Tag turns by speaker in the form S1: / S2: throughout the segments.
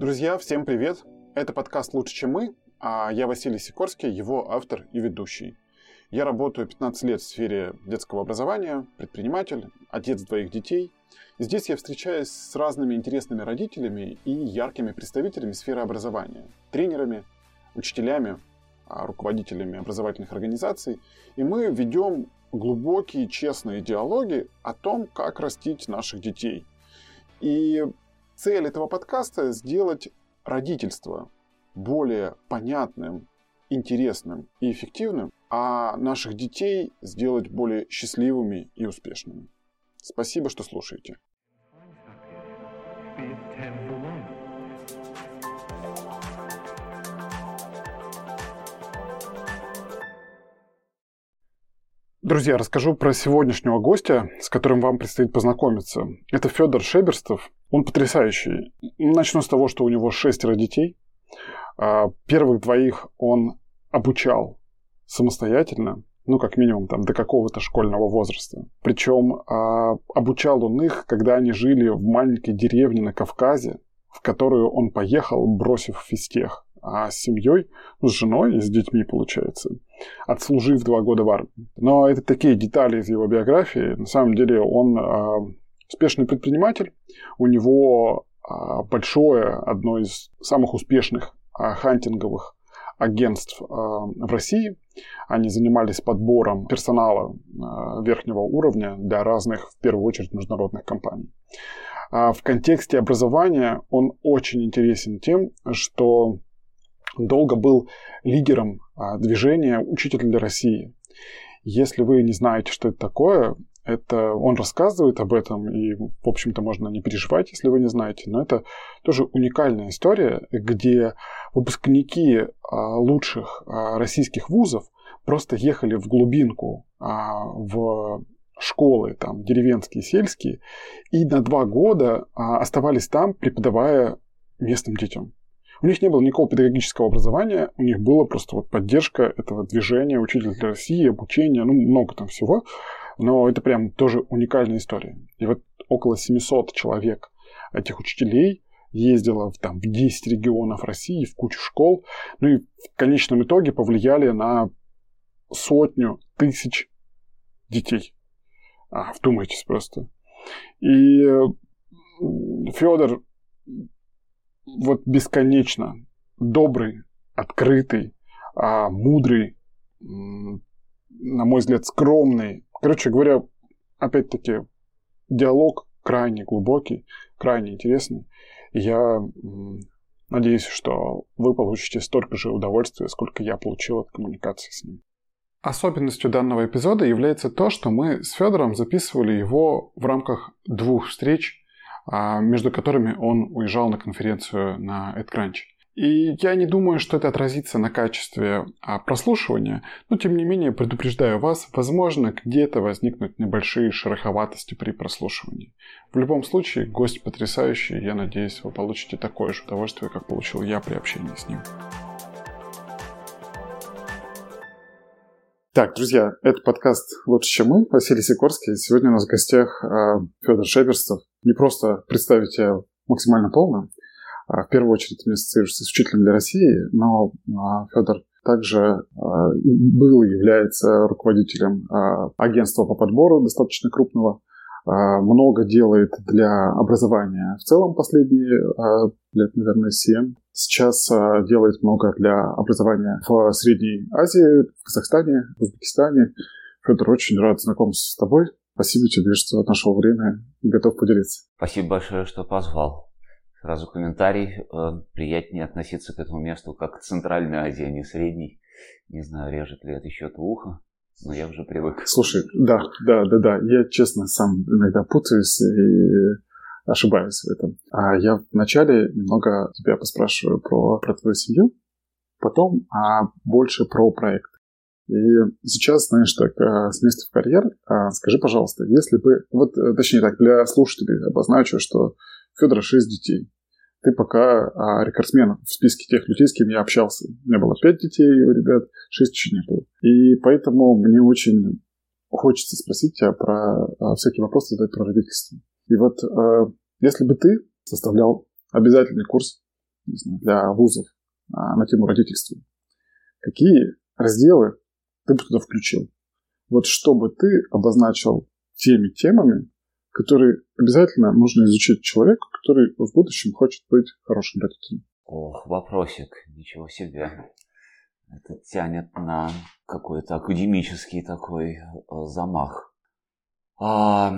S1: Друзья, всем привет! Это подкаст «Лучше, чем мы», а я Василий Сикорский, его автор и ведущий. Я работаю 15 лет в сфере детского образования, предприниматель, отец двоих детей. Здесь я встречаюсь с разными интересными родителями и яркими представителями сферы образования, тренерами, учителями, а, руководителями образовательных организаций. И мы ведем глубокие, честные диалоги о том, как растить наших детей. И цель этого подкаста – сделать родительство более понятным, интересным и эффективным, а наших детей сделать более счастливыми и успешными. Спасибо, что слушаете. Друзья, расскажу про сегодняшнего гостя, с которым вам предстоит познакомиться. Это Федор Шеберстов. Он потрясающий. Начну с того, что у него шестеро детей. А, первых двоих он обучал самостоятельно, ну, как минимум, там, до какого-то школьного возраста. Причем а, обучал он их, когда они жили в маленькой деревне на Кавказе, в которую он поехал, бросив физтех а с семьей, ну, с женой и с детьми, получается, отслужив два года в армии. Но это такие детали из его биографии. На самом деле он э, успешный предприниматель, у него э, большое, одно из самых успешных э, хантинговых агентств э, в России. Они занимались подбором персонала верхнего уровня для разных, в первую очередь, международных компаний. А в контексте образования он очень интересен тем, что долго был лидером а, движения «Учитель для России». Если вы не знаете, что это такое, это он рассказывает об этом, и, в общем-то, можно не переживать, если вы не знаете, но это тоже уникальная история, где выпускники а, лучших а, российских вузов просто ехали в глубинку, в школы, там, деревенские, сельские, и на два года оставались там, преподавая местным детям. У них не было никакого педагогического образования, у них была просто вот поддержка этого движения, учитель для России, обучение, ну, много там всего. Но это прям тоже уникальная история. И вот около 700 человек этих учителей ездила в, там, в 10 регионов России, в кучу школ, ну и в конечном итоге повлияли на сотню тысяч детей. А, вдумайтесь просто. И Федор вот бесконечно добрый, открытый, а, мудрый, на мой взгляд, скромный. Короче говоря, опять-таки, диалог крайне глубокий, крайне интересный. Я надеюсь, что вы получите столько же удовольствия, сколько я получил от коммуникации с ним. Особенностью данного эпизода является то, что мы с Федором записывали его в рамках двух встреч а, между которыми он уезжал на конференцию на EdCrunch. И я не думаю, что это отразится на качестве а, прослушивания, но тем не менее предупреждаю вас, возможно, где-то возникнут небольшие шероховатости при прослушивании. В любом случае, гость потрясающий, я надеюсь, вы получите такое же удовольствие, как получил я при общении с ним. Так, друзья, это подкаст «Лучше, чем мы», Василий Сикорский. Сегодня у нас в гостях а, Федор Шеперстов. Не просто представить тебя максимально полно, а в первую очередь ты ассоциируешься с учителем для России, но а, Федор также был и является руководителем агентства по подбору достаточно крупного, много делает для образования в целом последние лет, наверное, 7 сейчас а, делает много для образования в Средней Азии, в Казахстане, в Узбекистане. Федор, очень рад знакомиться с тобой. Спасибо тебе, что нашел время и готов поделиться.
S2: Спасибо большое, что позвал. Сразу комментарий. Э, приятнее относиться к этому месту как к Центральной Азии, а не Средней. Не знаю, режет ли это еще ухо, но я уже привык.
S1: Слушай, да, да, да, да. Я, честно, сам иногда путаюсь и ошибаюсь в этом. А я вначале немного тебя поспрашиваю про, про твою семью, потом а больше про проект. И сейчас, знаешь, так, э, с места в карьер, а, скажи, пожалуйста, если бы, вот, э, точнее так, для слушателей обозначу, что Федора 6 детей, ты пока а, рекордсмен в списке тех людей, с кем я общался. У меня было 5 детей у ребят, 6 еще не было. И поэтому мне очень хочется спросить тебя про а, всякие вопросы задать про родительство. И вот э, если бы ты составлял обязательный курс знаю, для вузов а, на тему родительства, какие разделы ты бы туда включил? Вот чтобы ты обозначил теми темами, которые обязательно нужно изучить человеку, который в будущем хочет быть хорошим родителем.
S2: Ох, вопросик, ничего себе. Это тянет на какой-то академический такой э, замах. А,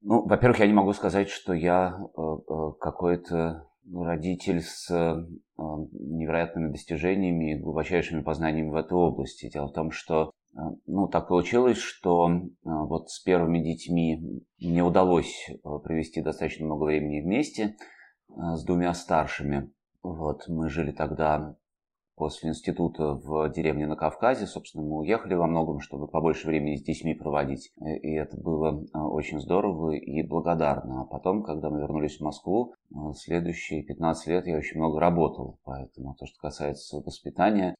S2: ну, во-первых, я не могу сказать, что я э, э, какой-то родитель с невероятными достижениями и глубочайшими познаниями в этой области. Дело в том, что ну, так получилось, что вот с первыми детьми мне удалось провести достаточно много времени вместе с двумя старшими. Вот, мы жили тогда после института в деревне на Кавказе. Собственно, мы уехали во многом, чтобы побольше времени с детьми проводить. И это было а, очень здорово и благодарно. А потом, когда мы вернулись в Москву, а, следующие 15 лет я очень много работал. Поэтому то, что касается воспитания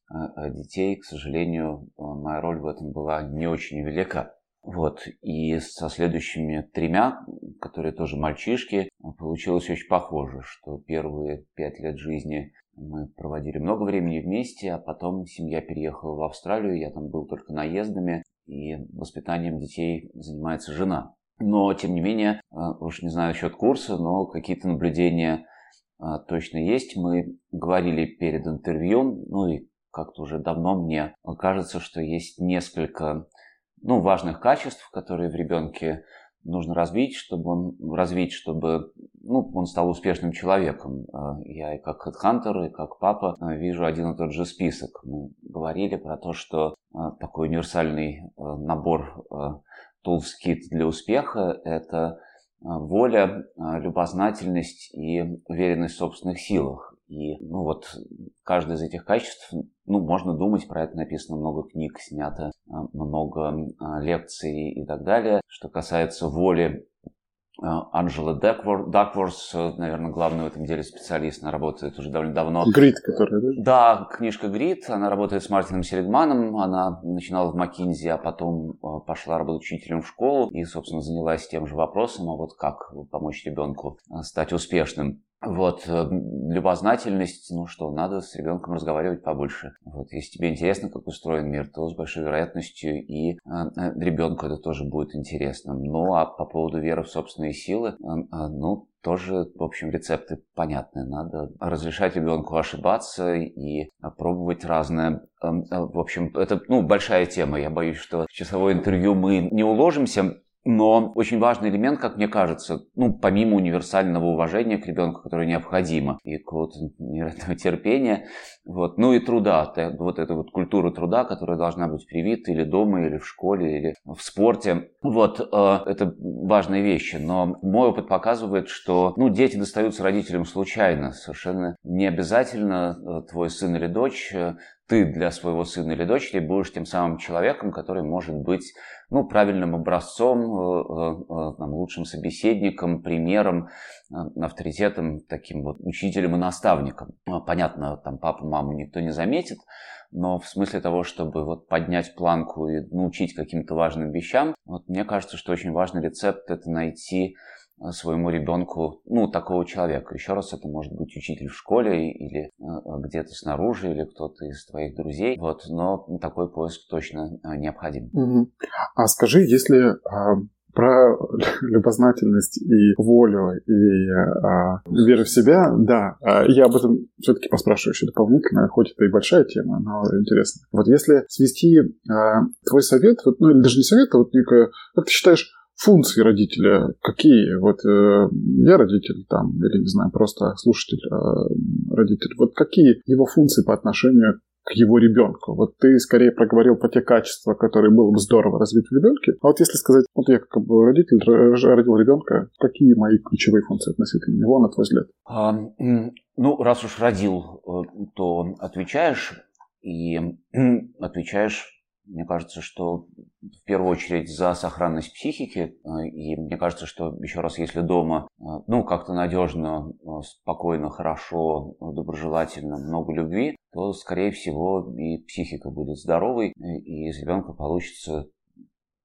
S2: детей, к сожалению, моя роль в этом была не очень велика. Вот, и со следующими тремя, которые тоже мальчишки, получилось очень похоже, что первые пять лет жизни мы проводили много времени вместе, а потом семья переехала в Австралию, я там был только наездами, и воспитанием детей занимается жена. Но, тем не менее, э, уж не знаю насчет курса, но какие-то наблюдения э, точно есть. Мы говорили перед интервью, ну и как-то уже давно мне кажется, что есть несколько ну, важных качеств, которые в ребенке нужно развить, чтобы он развить, чтобы ну, он стал успешным человеком. А, я и как хедхантер, и как папа а, вижу один и тот же список. Мы говорили про то, что а, такой универсальный набор tools kit для успеха – это воля, любознательность и уверенность в собственных силах. И ну вот каждое из этих качеств, ну, можно думать, про это написано много книг, снято а, много а, лекций и так далее. Что касается воли а, Анжела Дакворс, наверное, главный в этом деле специалист, она работает уже довольно давно.
S1: Грид, который, да?
S2: Да, книжка Грид, она работает с Мартином Селигманом, она начинала в Маккинзи, а потом пошла работать учителем в школу и, собственно, занялась тем же вопросом, а вот как помочь ребенку стать успешным. Вот, э, любознательность, ну что, надо с ребенком разговаривать побольше. Вот, если тебе интересно, как устроен мир, то с большой вероятностью и э, э ребенку это тоже будет интересно. Ну, а по поводу веры в собственные силы, э, э, ну, тоже, в общем, рецепты понятны. Надо разрешать ребенку ошибаться и пробовать разное. Эм, в общем, это ну, большая тема. Я боюсь, что в часовое интервью мы не уложимся. Но очень важный элемент, как мне кажется, ну, помимо универсального уважения к ребенку, которое необходимо, и какого-то терпения, вот, ну и труда, вот эта вот культура труда, которая должна быть привита или дома, или в школе, или в спорте. Вот, э, это важные вещи, но мой опыт показывает, что, ну, дети достаются родителям случайно, совершенно не обязательно э, твой сын или дочь э, ты для своего сына или дочери будешь тем самым человеком, который может быть ну, правильным образцом, э, э, э, там, лучшим собеседником, примером, авторитетом, таким вот учителем и наставником. Ну, понятно, там папу, маму никто не заметит, но в смысле того, чтобы вот поднять планку и научить каким-то важным вещам, вот мне кажется, что очень важный рецепт – это найти своему ребенку, ну, такого человека. Еще раз, это может быть учитель в школе или э, где-то снаружи, или кто-то из твоих друзей. Вот, но такой поиск точно э, необходим.
S1: А скажи, если про любознательность и волю, и а, веру в себя, да, а, я об этом все-таки поспрашиваю еще дополнительно, хоть это и большая тема, но интересно. Вот если свести а, твой совет, вот, ну или даже не совет, а вот некое, как ты считаешь, функции родителя какие? Вот э, я родитель там, или, не знаю, просто слушатель э, родитель. Вот какие его функции по отношению к его ребенку. Вот ты скорее проговорил про те качества, которые было бы здорово развить в ребенке. А вот если сказать, вот я как бы родитель родил ребенка, какие мои ключевые функции относительно него, на твой взгляд? А,
S2: ну, раз уж родил, э, то отвечаешь и отвечаешь мне кажется, что в первую очередь за сохранность психики. Э, и мне кажется, что еще раз, если дома, э, ну, как-то надежно, э, спокойно, хорошо, доброжелательно, много любви, то, скорее всего, и психика будет здоровой, и из ребенка получится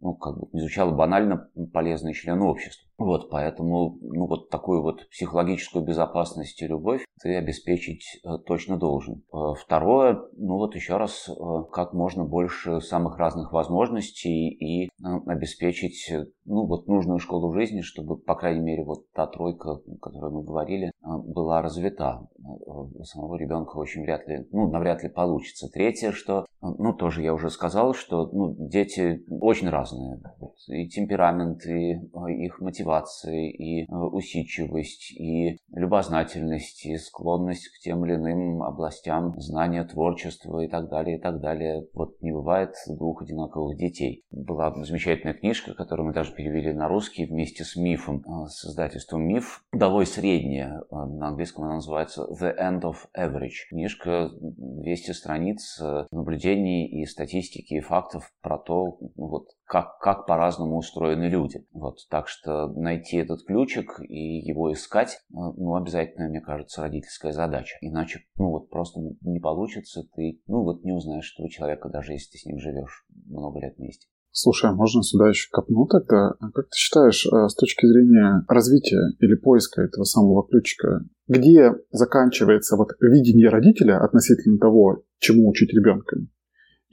S2: ну, как бы изучала банально полезные члены общества. Вот, поэтому, ну, вот такую вот психологическую безопасность и любовь ты обеспечить э, точно должен. Э, второе, ну, вот еще раз, э, как можно больше самых разных возможностей и обеспечить, ну, вот нужную школу жизни, чтобы, по крайней мере, вот та тройка, о которой мы говорили, была развита. У самого ребенка очень вряд ли, ну, навряд ли получится. Третье, что, ну, тоже я уже сказал, что, ну, дети очень разные. И темперамент, и их мотивация мотивация, и э, усидчивость, и любознательность, и склонность к тем или иным областям знания, творчества и так далее, и так далее. Вот не бывает двух одинаковых детей. Была замечательная книжка, которую мы даже перевели на русский вместе с мифом, э, с издательством «Миф». Среднее. Э, на английском она называется «The End of Average». Книжка 200 страниц наблюдений и статистики, и фактов про то, вот, как, как по-разному устроены люди. Вот, так что найти этот ключик и его искать, э, ну, обязательно, мне кажется, родительская задача. Иначе, ну, вот просто не получится, ты, ну, вот не узнаешь этого человека, даже если ты с ним живешь много лет вместе.
S1: Слушай, а можно сюда еще копнуть тогда? Как ты считаешь, э, с точки зрения развития или поиска этого самого ключика, где заканчивается вот видение родителя относительно того, чему учить ребенка,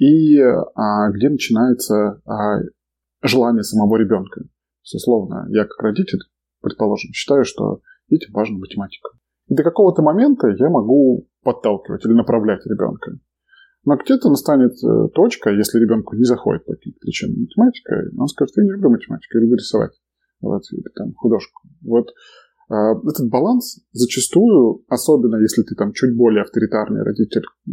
S1: и а, где начинается а, желание самого ребенка. Условно, я как родитель, предположим, считаю, что детям важна математика. И до какого-то момента я могу подталкивать или направлять ребенка. Но где-то настанет э, точка, если ребенку не заходит по каким-то причинам математика, он скажет, я не люблю математику, я люблю рисовать. Вот, или там художку. Вот этот баланс зачастую, особенно если ты там чуть более авторитарный родитель, э,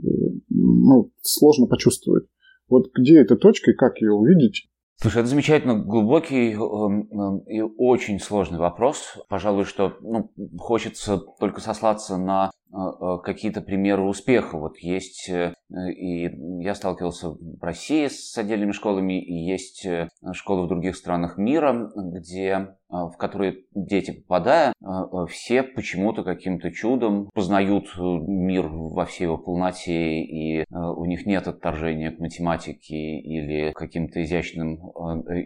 S1: ну, сложно почувствовать. Вот где эта точка и как ее увидеть?
S2: Слушай, это замечательно глубокий э, и очень сложный вопрос. Пожалуй, что ну, хочется только сослаться на э, какие-то примеры успеха. Вот есть, и я сталкивался в России с отдельными школами, и есть школы в других странах мира, где а, в которые дети, попадая, а, а, все почему-то каким-то чудом познают э, мир во всей его полноте, и у них нет отторжения к математике или каким-то изящным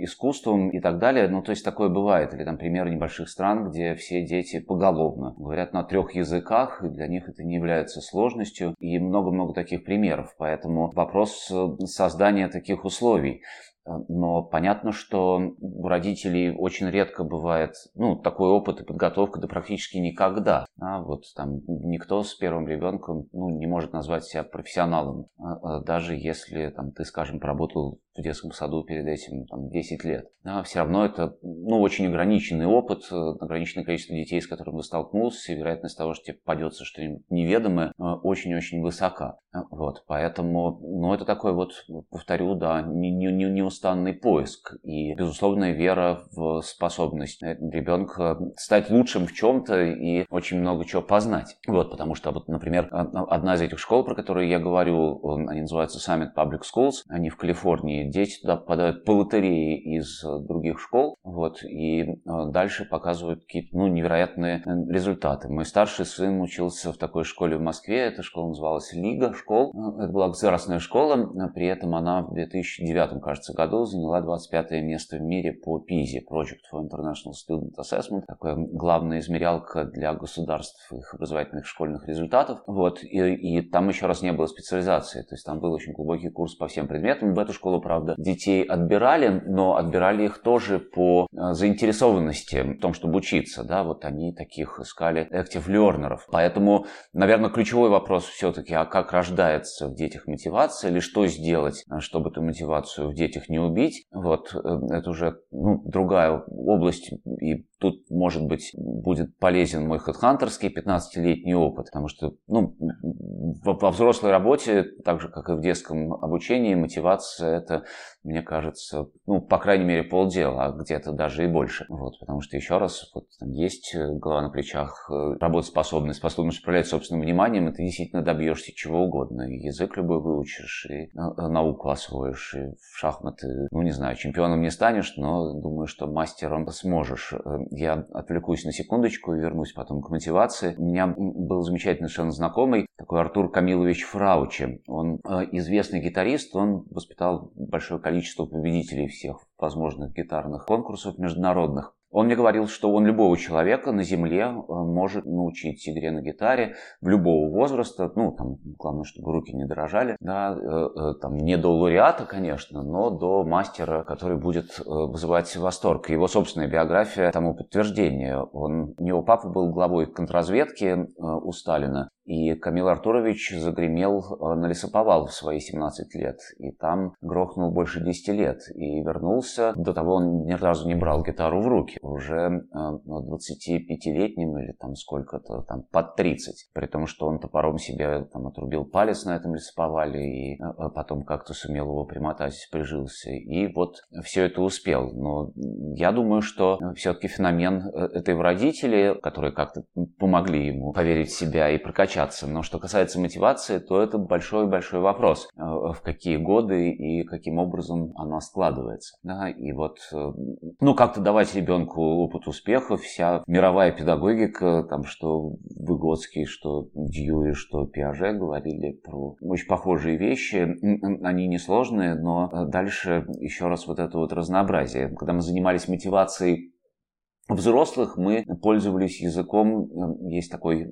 S2: искусствам и так далее. Ну, то есть такое бывает. Или там примеры небольших стран, где все дети поголовно говорят на трех языках, и для них это не является сложностью. И много-много таких примеров. Поэтому вопрос э, создания таких условий. Э, но понятно, что у родителей очень редко бывает ну, такой опыт и подготовка, да практически никогда. А вот там никто с первым ребенком ну, не может назвать себя профессионалом, а, а даже если там, ты, скажем, поработал в детском саду перед этим там, 10 лет. Да, все равно это ну, очень ограниченный опыт, э, ограниченное количество детей, с которым вы столкнулся, и вероятность того, что тебе попадется что-нибудь неведомое, э, очень-очень высока. Вот, поэтому, ну, это такой вот, повторю, да, не, не, не неустанный поиск и безусловная вера в способность ребенка стать лучшим в чем-то и очень много чего познать. Вот, потому что, вот, например, одна из этих школ, про которые я говорю, они называются Summit Public Schools, они в Калифорнии. Дети туда попадают по лотерее из других школ, вот, и э, дальше показывают какие-то, ну, невероятные результаты. Мой старший сын учился в такой школе в Москве, эта школа называлась Лига школ. Это была государственная школа, при этом она в 2009, кажется, заняла 25 место в мире по PISA, Project for International Student Assessment, такая главная измерялка для государств их образовательных школьных результатов. Вот, и, и там еще раз не было специализации, то есть там был очень глубокий курс по всем предметам. В эту школу, правда, детей отбирали, но отбирали их тоже по э, заинтересованности в том, чтобы учиться, да, вот они таких искали active learners. Поэтому, наверное, ключевой вопрос все-таки, а как рождается в детях мотивация или что сделать, э, чтобы эту мотивацию в детях не убить, вот, э, это уже ну, другая область, и тут, может быть, будет полезен мой хедхантерский 15-летний опыт, потому что, ну, во взрослой работе, так же, как и в детском обучении, мотивация – это, мне кажется, ну, по крайней мере, полдела, а где-то даже и больше. Вот, потому что, еще раз, вот там есть э, голова на плечах, э, работоспособность, способность управлять собственным вниманием, и ты действительно добьешься чего угодно. И язык любой выучишь, и науку освоишь, и в шахматы, ну, не знаю, чемпионом не станешь, но думаю, что мастером сможешь. Я отвлекусь на секундочку и вернусь потом к мотивации. У меня был замечательный совершенно знакомый, такой Артур Камилович Фраучи. Он известный гитарист, он воспитал большое количество победителей всех возможных гитарных конкурсов международных. Он мне говорил, что он любого человека на Земле э, может научить игре на гитаре в любого возраста. Ну, там, главное, чтобы руки не дрожали. Да, э, э, там, не до лауреата, конечно, но до мастера, который будет вызывать восторг. Его собственная биография тому подтверждение. Он, у него папа был главой контрразведки у Сталина. И Камил Артурович загремел э, на лесоповал в свои 17 лет. И там грохнул больше 10 лет. И вернулся. До того он ни разу не брал гитару в руки. Уже 25-летним э, или там сколько-то, там под 30. При том, что он топором себе там отрубил палец на этом лесоповале. И э, потом как-то сумел его примотать, прижился. И вот все это успел. Но я думаю, что все-таки феномен это его родители, которые как-то помогли ему поверить в себя и прокачать качаться. Но что касается мотивации, то это большой-большой вопрос, э, в какие годы и каким образом она складывается. Да, и вот, э, ну, как-то давать ребенку опыт успеха, вся мировая педагогика, там, что Выгодский, что Дьюи, что Пиаже говорили про очень похожие вещи. Они несложные, но дальше еще раз вот это вот разнообразие. Когда мы занимались мотивацией взрослых мы пользовались языком, э, есть такой э,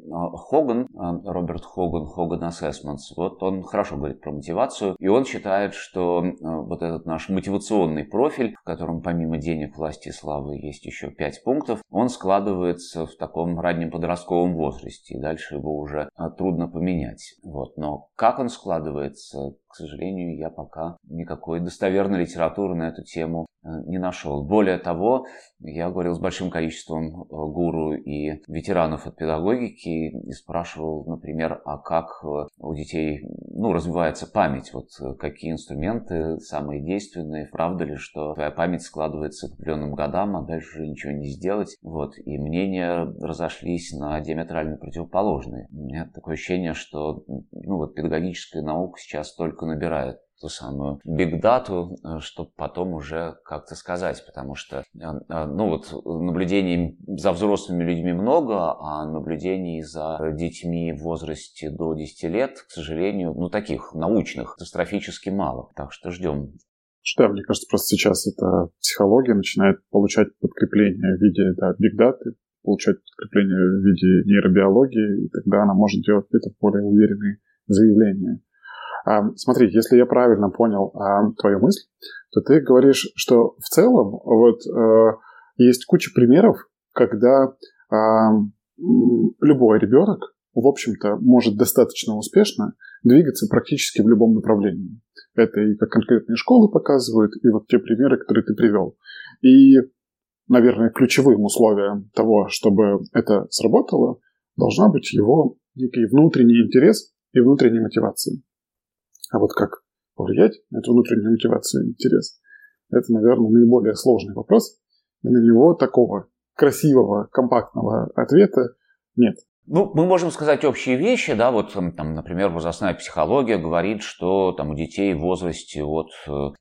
S2: Хоган, э, Роберт Хоган, Хоган Assessments, вот он хорошо говорит про мотивацию, и он считает, что вот этот наш мотивационный профиль, в котором помимо денег, власти и славы есть еще пять пунктов, он складывается в таком раннем подростковом возрасте, и дальше его уже трудно поменять. Вот. Но как он складывается, к сожалению, я пока никакой достоверной литературы на эту тему э, не нашел. Более того, я говорил с большим количеством э, гуру и ветеранов от педагогики и спрашивал, например, а как э, у детей ну, развивается память, вот какие инструменты самые действенные, правда ли, что твоя память складывается к определенным годам, а дальше ничего не сделать. Вот. И мнения разошлись на диаметрально противоположные. У меня такое ощущение, что ну, вот педагогическая наука сейчас только только набирают ту самую бигдату, э, чтобы потом уже как-то сказать, потому что, э, э, ну вот, наблюдений за взрослыми людьми много, а наблюдений за детьми в возрасте до 10 лет, к сожалению, ну таких научных, катастрофически мало. Так что ждем.
S1: Что, мне кажется, просто сейчас эта психология начинает получать подкрепление в виде да, бигдаты, получать подкрепление в виде нейробиологии, и тогда она может делать какие-то более уверенные заявления. Смотри, если я правильно понял твою мысль, то ты говоришь, что в целом вот э, есть куча примеров, когда любой ребенок, в общем-то, может достаточно успешно двигаться практически в любом направлении. Это и как конкретные школы показывают, и вот те примеры, которые ты привел. И, наверное, ключевым условием того, чтобы это сработало, должна быть его некий внутренний интерес и внутренняя мотивация. А вот как повлиять на эту внутреннюю мотивацию и интерес, это, наверное, наиболее сложный вопрос. И на него такого красивого, компактного ответа нет.
S2: Ну, мы можем сказать общие вещи, да, вот, там, например, возрастная психология говорит, что там у детей в возрасте от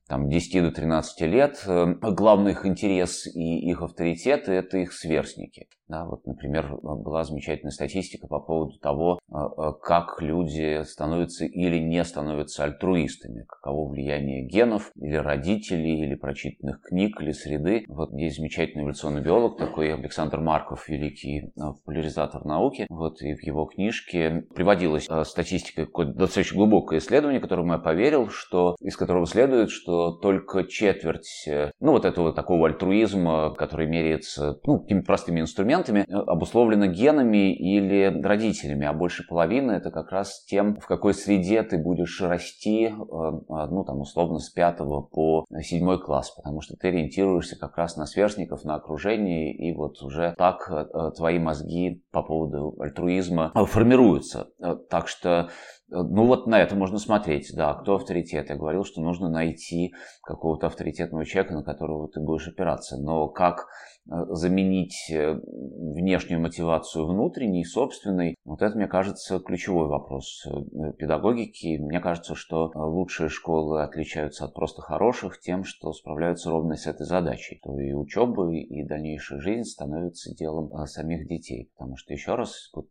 S2: там, 10 до 13 лет э, главный их интерес и их авторитет – это их сверстники. Да, вот, например, была замечательная статистика по поводу того, э, э, как люди становятся или не становятся альтруистами, каково влияние генов или родителей, или прочитанных книг, или среды. Вот есть замечательный эволюционный биолог, такой Александр Марков, великий популяризатор науки. Вот, и в его книжке приводилась статистика, какое-то достаточно глубокое исследование, которому я поверил, что, из которого следует, что только четверть, э, ну, вот этого такого альтруизма, который меряется, ну, какими простыми инструментами, э, обусловлено генами или родителями, а больше половины это как раз тем, в какой среде ты будешь расти, э, ну там условно с пятого по седьмой класс, потому что ты ориентируешься как раз на сверстников, на окружение, и вот уже так э, твои мозги по поводу альтруизма формируются. Так что ну вот на это можно смотреть, да, кто авторитет. Я говорил, что нужно найти какого-то авторитетного человека, на которого ты будешь опираться. Но как Э, заменить э, внешнюю мотивацию внутренней, собственной, вот это, мне кажется, ключевой вопрос э, педагогики. Мне кажется, что лучшие школы отличаются от просто хороших тем, что справляются ровно с этой задачей. То и учеба, и дальнейшая жизнь становятся делом самих детей. Потому что, еще раз, вот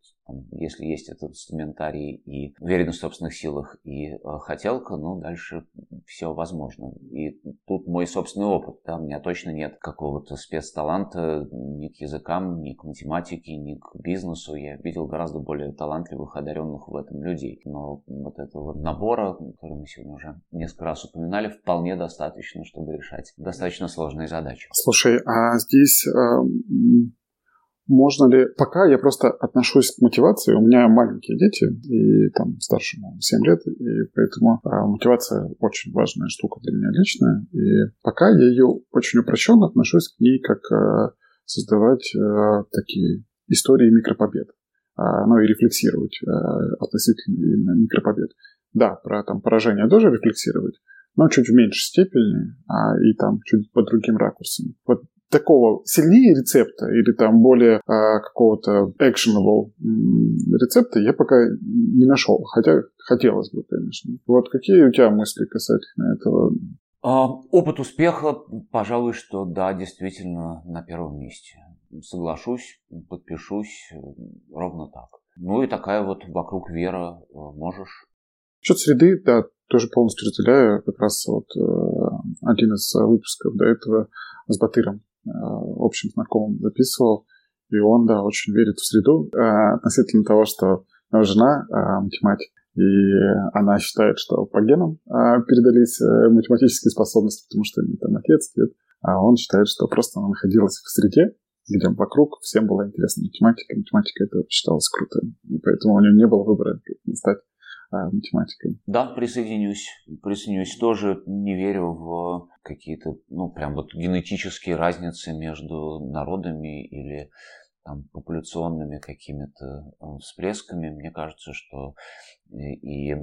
S2: если есть этот инструментарий и уверенность в собственных силах и э, хотелка, ну, дальше все возможно. И тут мой собственный опыт. Да, у меня точно нет какого-то спецталанта ни к языкам, ни к математике, ни к бизнесу. Я видел гораздо более талантливых, одаренных в этом людей. Но вот этого набора, который мы сегодня уже несколько раз упоминали, вполне достаточно, чтобы решать достаточно сложные задачи.
S1: Слушай, а здесь э, можно ли... Пока я просто отношусь к мотивации. У меня маленькие дети, и там старшему 7 лет, и поэтому а, мотивация очень важная штука для меня личная. И пока я ее очень упрощенно отношусь к ней, как а, создавать а, такие истории микропобед. А, ну и рефлексировать а, относительно именно микропобед. Да, про там поражение тоже рефлексировать, но чуть в меньшей степени, а, и там чуть по другим ракурсам. Вот такого сильнее рецепта или там более а, какого-то actionable рецепта я пока не нашел. Хотя хотелось бы, конечно. Вот какие у тебя мысли касательно этого?
S2: А, опыт успеха, пожалуй, что да, действительно на первом месте. Соглашусь, подпишусь, ровно так. Ну и такая вот вокруг вера э, можешь.
S1: Счет среды, да, тоже полностью разделяю. Как раз вот э, один из выпусков до этого с Батыром Э, общим знакомым записывал, и он, да, очень верит в среду э, относительно того, что его жена э, математик, и она считает, что по генам передались математические способности, потому что нее там отец, дед, а он считает, что просто она находилась в среде, где вокруг всем была интересна математика, математика это считалось круто, и поэтому у него не было выбора не стать математикой.
S2: Да, присоединюсь. Присоединюсь. Тоже не верю в какие-то, ну, прям вот генетические разницы между народами или там, популяционными какими-то э, всплесками. Мне кажется, что и э,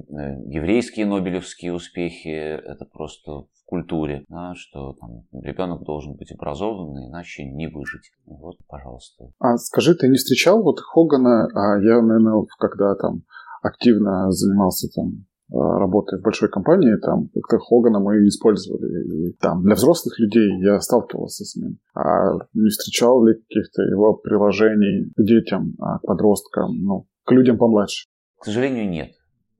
S2: еврейские нобелевские успехи это просто в культуре, да, что там, ребенок должен быть образованный, иначе не выжить. Вот, пожалуйста.
S1: А скажи, ты не встречал вот Хогана, а я, наверное, когда там активно занимался там э, работой в большой компании, там как-то Хогана мы использовали. И там для взрослых людей я сталкивался с ним. А не встречал ли каких-то его приложений к детям, а, к подросткам, ну, к людям помладше?
S2: К сожалению, нет.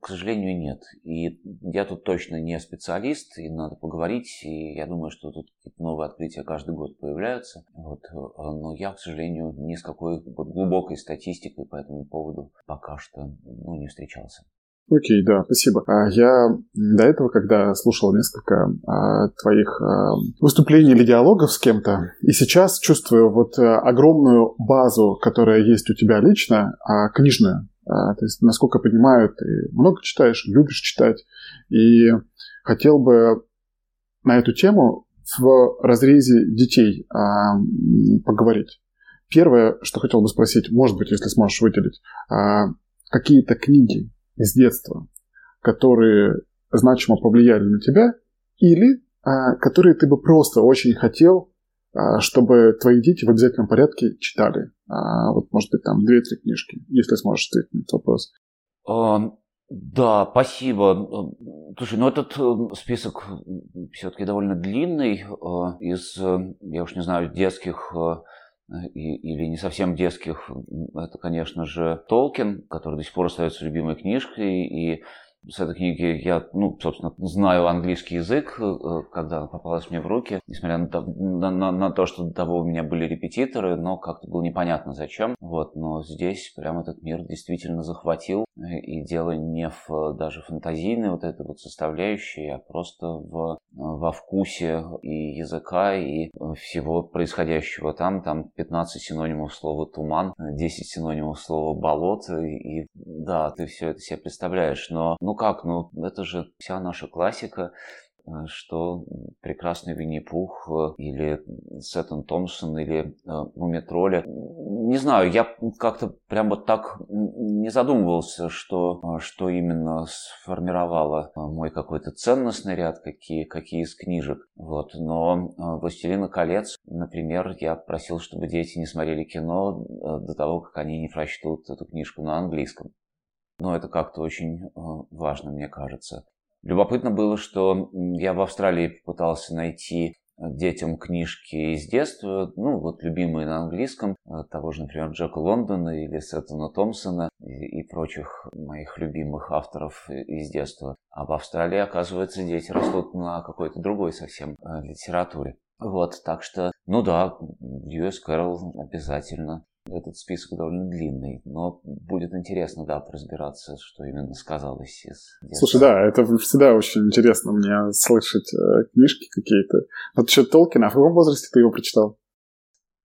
S2: К сожалению, нет. И я тут точно не специалист, и надо поговорить. И я думаю, что тут новые открытия каждый год появляются. Вот. Э, но я, к сожалению, ни с какой вот глубокой статистикой по этому поводу пока что ну, не встречался.
S1: Окей, да, спасибо. А я до этого, когда слушал несколько а, твоих а, выступлений или диалогов с кем-то, и сейчас чувствую вот а, огромную базу, которая есть у тебя лично, а, книжную, а, то есть, насколько понимаю, ты много читаешь, любишь читать. И хотел бы на эту тему в разрезе детей а, поговорить. Первое, что хотел бы спросить, может быть, если сможешь выделить, а, какие-то книги из детства, которые значимо повлияли на тебя, или которые ты бы просто очень хотел а, чтобы твои дети в обязательном порядке читали. А, вот, может быть, там две-три книжки, если сможешь ответить на этот вопрос.
S2: Да, спасибо. Слушай, ну этот э, список все-таки довольно длинный. Э, из, э, я уж не знаю, детских или не совсем детских, это, конечно же, Толкин, который до сих пор остается любимой книжкой, и с этой книги я, ну, собственно, знаю английский язык, э, когда она попалась мне в руки, несмотря на на, на, на то, что до того у меня были репетиторы, но как-то было непонятно зачем. Вот, но здесь прям этот мир действительно захватил, и дело не в даже фантазийной вот этой вот составляющей, а просто в, во вкусе и языка, и всего происходящего там. Там 15 синонимов слова «туман», 10 синонимов слова «болото», и да, ты все это себе представляешь, но ну как, ну это же вся наша классика, э, что прекрасный Винни-Пух э, или Сеттон Томпсон или э, Мумитроли. Не знаю, я как-то прям вот так не задумывался, что, что именно сформировало мой какой-то ценностный ряд, какие, какие из книжек. Вот. Но «Властелина колец», например, я просил, чтобы дети не смотрели кино до того, как они не прочтут эту книжку на английском. Но это как-то очень э, важно, мне кажется. Любопытно было, что я в Австралии пытался найти детям книжки из детства, ну, вот любимые на английском, э, того же, например, Джека Лондона или Сеттона Томпсона и, и прочих моих любимых авторов из детства. А в Австралии, оказывается, дети растут на какой-то другой совсем э, литературе. Вот, так что, ну да, Льюис Кэрролл обязательно. Этот список довольно длинный, но будет интересно, да, разбираться, что именно сказалось из
S1: детства. Слушай, да, это всегда очень интересно мне слышать э, книжки какие-то. Вот еще Толкина, а в каком возрасте ты его прочитал?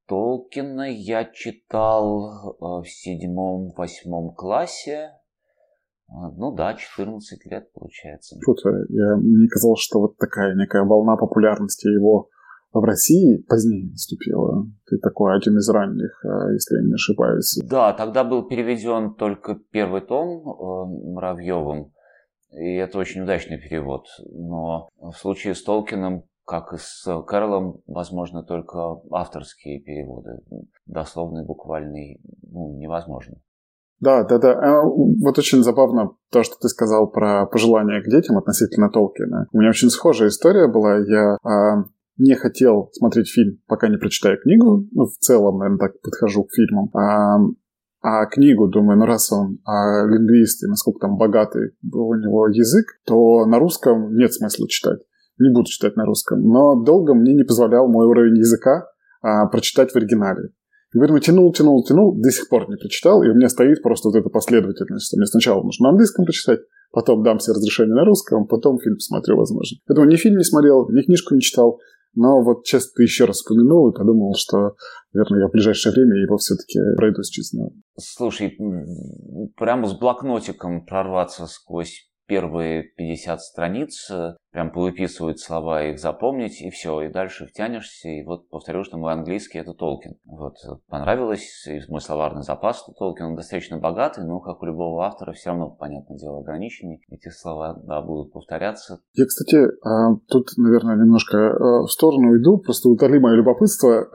S2: Толкина я читал э, в седьмом-восьмом классе. Э, ну да, 14 лет получается.
S1: Круто. Я, мне казалось, что вот такая некая волна популярности его в России позднее наступила. Ты такой один из ранних, а, если я не ошибаюсь.
S2: Да, тогда был переведен только первый том э, Муравьевым, и это очень удачный перевод. Но в случае с Толкином, как и с Кэролом, возможно только авторские переводы. Дословный, буквальный, ну, невозможно.
S1: Да, да, да. А, вот очень забавно то, что ты сказал про пожелания к детям относительно Толкина. У меня очень схожая история была. Я а, не хотел смотреть фильм, пока не прочитаю книгу. Ну, в целом, наверное, так подхожу к фильмам. А, а книгу, думаю, ну раз он а, лингвист и насколько там богатый был у него язык, то на русском нет смысла читать. Не буду читать на русском. Но долго мне не позволял мой уровень языка а, прочитать в оригинале. И поэтому тянул, тянул, тянул, до сих пор не прочитал, и у меня стоит просто вот эта последовательность, что мне сначала нужно на английском прочитать, потом дам себе разрешение на русском, потом фильм посмотрю, возможно. Поэтому ни фильм не смотрел, ни книжку не читал, но вот сейчас ты еще раз вспомянул и подумал, что, наверное, я в ближайшее время его все-таки пройдусь через него.
S2: Слушай, прямо с блокнотиком прорваться сквозь первые 50 страниц, э, прям повыписывать слова, их запомнить, и все, и дальше втянешься, и вот повторю, что мой английский это Толкин. Вот, понравилось, и мой словарный запас Толкин, он достаточно богатый, но, как у любого автора, все равно, понятное дело, ограниченный. Эти слова, да, будут повторяться.
S1: Я, кстати, а, тут, наверное, немножко в сторону иду, просто утоли мое любопытство.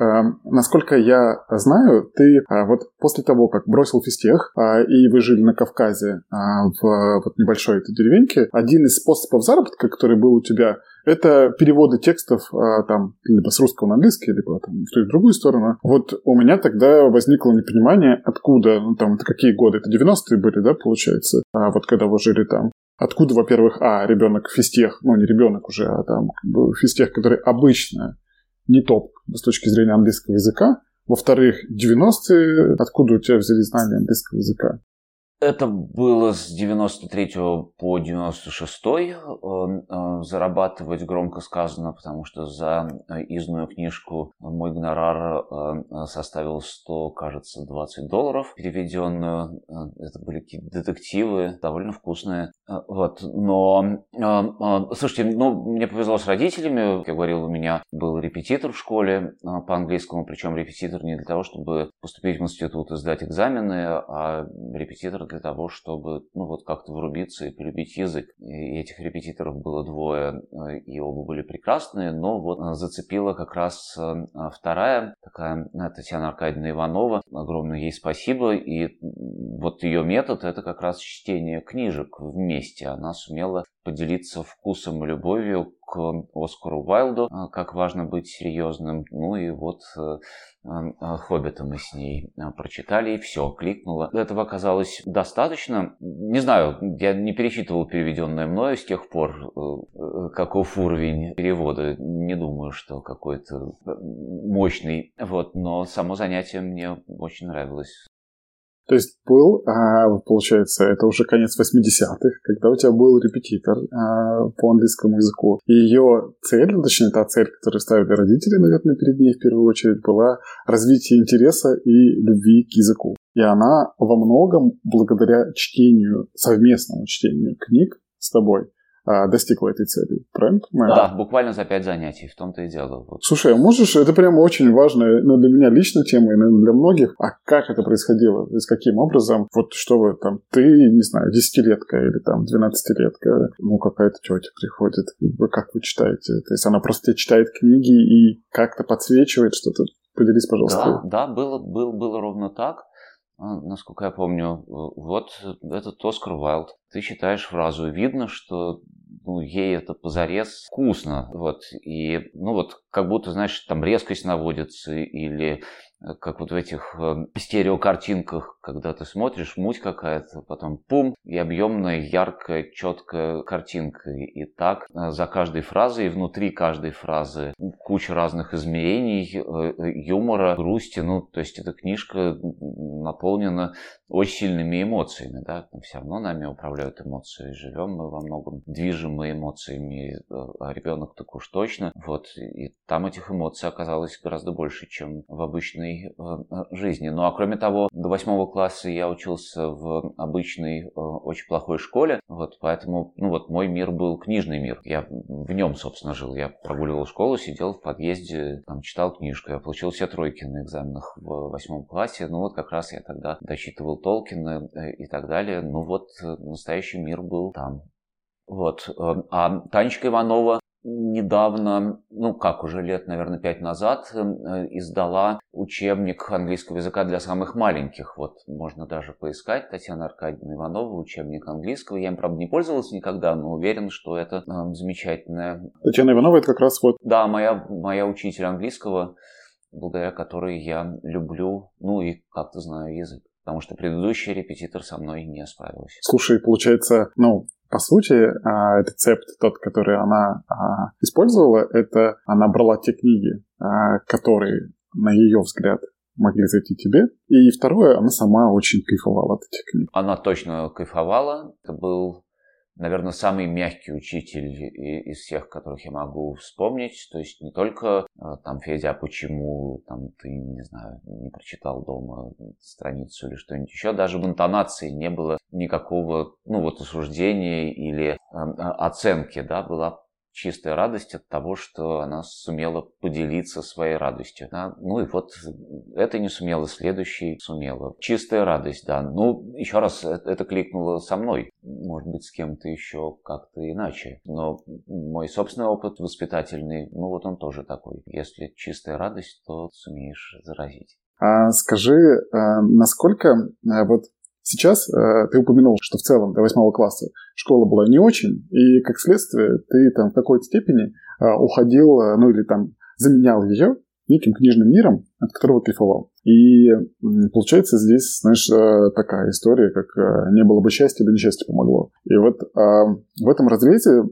S1: Насколько я знаю, ты вот после того, как бросил физтех, и вы жили на Кавказе в вот небольшой этой деревеньке, один из способов заработка, который был у тебя, это переводы текстов а, там либо с русского на английский, либо там в ту и в другую сторону. Вот у меня тогда возникло непонимание, откуда, ну там, это какие годы, это 90-е были, да, получается, а вот когда вы жили там. Откуда, во-первых, а, ребенок физтех, ну не ребенок уже, а там как бы, физтех, который обычно не топ с точки зрения английского языка, во-вторых, 90-е, откуда у тебя взяли знания английского языка?
S2: Это было с 93 по 96 э, зарабатывать громко сказано, потому что за изную книжку мой гонорар э, составил 100, кажется, 20 долларов переведенную. Э, это были какие-то детективы, довольно вкусные. Вот. Но, слушайте, ну, мне повезло с родителями. Как я говорил, у меня был репетитор в школе по английскому, причем репетитор не для того, чтобы поступить в институт и сдать экзамены, а репетитор для того, чтобы ну, вот как-то врубиться и полюбить язык. И этих репетиторов было двое, э, и оба были прекрасные, но вот э, зацепила как раз э, вторая, такая Татьяна Аркадьевна Иванова. Огромное ей спасибо. И вот ее метод – это как раз чтение книжек вместе. Она сумела поделиться вкусом и любовью к Оскару Уайлду, как важно быть серьезным. Ну и вот Хоббита мы с ней прочитали, и все, кликнуло. Этого оказалось достаточно. Не знаю, я не пересчитывал переведенное мною с тех пор, э, э, каков уровень перевода. Не думаю, что какой-то мощный. Вот, но само занятие мне очень нравилось.
S1: То есть был, а, получается, это уже конец 80-х, когда у тебя был репетитор а, по английскому языку. И ее цель, ну, точнее, та цель, которую ставили родители, наверное, перед ней в первую очередь, была развитие интереса и любви к языку. И она во многом благодаря чтению, совместному чтению книг с тобой, достигла этой цели. Правильно
S2: понимаю? Да, буквально за пять занятий, в том-то и дело.
S1: Вот. Слушай, а можешь, это прям очень важная, ну, для меня лично тема, и для многих, а как это происходило? То есть каким образом, вот что вы там, ты, не знаю, десятилетка или там двенадцатилетка, ну, какая-то тетя приходит, как вы читаете? То есть она просто тебе читает книги и как-то подсвечивает что-то? Поделись, пожалуйста.
S2: Да, да было, было, было ровно так. А, насколько я помню, вот этот Оскар Уайлд. Ты читаешь фразу, видно, что ну, ей это позарез вкусно, вот, и, ну, вот, как будто, знаешь, там резкость наводится, или Э, как вот в этих э, стереокартинках, когда ты смотришь, муть какая-то, потом пум, и объемная, яркая, четкая картинка. И так э, за каждой фразой, и внутри каждой фразы куча разных измерений, юмора, грусти. Ну, то есть эта книжка наполнена очень сильными эмоциями, да, все равно нами управляют эмоции. Живем мы во многом движимы эмоциями, а ребенок так уж точно. Вот, и там этих эмоций оказалось гораздо больше, чем в обычной э, э, жизни. Ну а кроме того, до восьмого класса я учился в обычной э, очень плохой школе, вот поэтому, ну вот мой мир был книжный мир. Я в нем, собственно, жил. Я прогуливал школу, сидел в подъезде, там читал книжку. Я получил все тройки на экзаменах в восьмом классе. Ну вот как раз я тогда дочитывал Толкина и так далее. Ну вот настоящий мир был там. Вот. А Танечка Иванова недавно, ну как уже лет, наверное, пять назад, э, издала учебник английского языка для самых маленьких. Вот можно даже поискать Татьяна Аркадьевна Иванова, учебник английского. Я им, правда, не пользовался никогда, но уверен, что это э, замечательное.
S1: Татьяна Иванова это как раз вот...
S2: Да, моя, моя учитель английского, благодаря которой я люблю, ну и как-то знаю язык потому что предыдущий репетитор со мной не справился.
S1: Слушай, получается, ну, по сути, а, рецепт тот, который она а, использовала, это она брала те книги, а, которые, на ее взгляд, могли зайти тебе. И второе, она сама очень кайфовала от этих книг.
S2: Она точно кайфовала. Это был наверное, самый мягкий учитель из всех, которых я могу вспомнить. То есть не только там, Федя, а почему там, ты, не знаю, не прочитал дома страницу или что-нибудь еще. Даже в интонации не было никакого, ну вот, осуждения или э, оценки, да, была чистая радость от того, что она сумела поделиться своей радостью. Да? Ну и вот это не сумела, следующий сумела. Чистая радость, да. Ну, еще раз, это, это кликнуло со мной. Может быть, с кем-то еще как-то иначе. Но мой собственный опыт воспитательный, ну вот он тоже такой. Если чистая радость, то сумеешь заразить.
S1: А скажи, а насколько а, вот Сейчас э, ты упомянул, что в целом до восьмого класса школа была не очень, и как следствие ты там в какой-то степени э, уходил, э, ну или там заменял ее неким книжным миром, от которого кайфовал. И получается здесь, знаешь, э, такая история, как э, не было бы счастья, да несчастье помогло. И вот э, в этом разрезе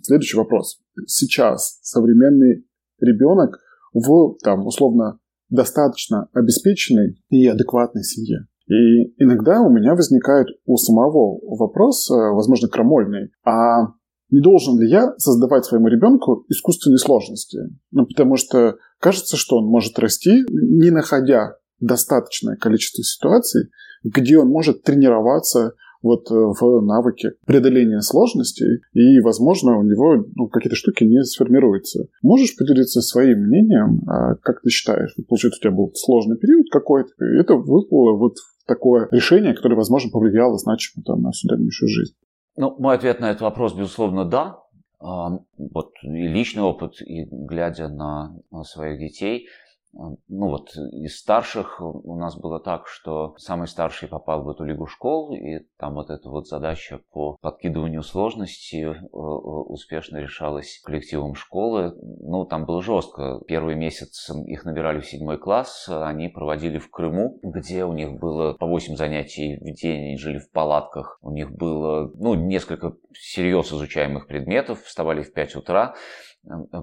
S1: следующий вопрос. Сейчас современный ребенок в, там, условно, достаточно обеспеченной и адекватной семье. И иногда у меня возникает у самого вопрос, э, возможно, крамольный, а не должен ли я создавать своему ребенку искусственные сложности? Ну, потому что кажется, что он может расти, не находя достаточное количество ситуаций, где он может тренироваться вот э, в навыке преодоления сложностей, и, возможно, у него ну, какие-то штуки не сформируются. Можешь поделиться своим мнением, а как ты считаешь? Получается, у тебя был сложный период какой-то, и это выплыло вот такое решение, которое, возможно, повлияло значимо там, на всю дальнейшую жизнь?
S2: Ну, мой ответ на этот вопрос, безусловно, да. А, вот и личный опыт, и глядя на своих детей – ну вот из старших у нас было так, что самый старший попал в эту лигу школ, и там вот эта вот задача по подкидыванию сложности э, э, успешно решалась коллективом школы. Ну, там было жестко. Первый месяц их набирали в седьмой класс, они проводили в Крыму, где у них было по 8 занятий в день, они жили в палатках. У них было, ну, несколько серьезно изучаемых предметов, вставали в 5 утра, Э,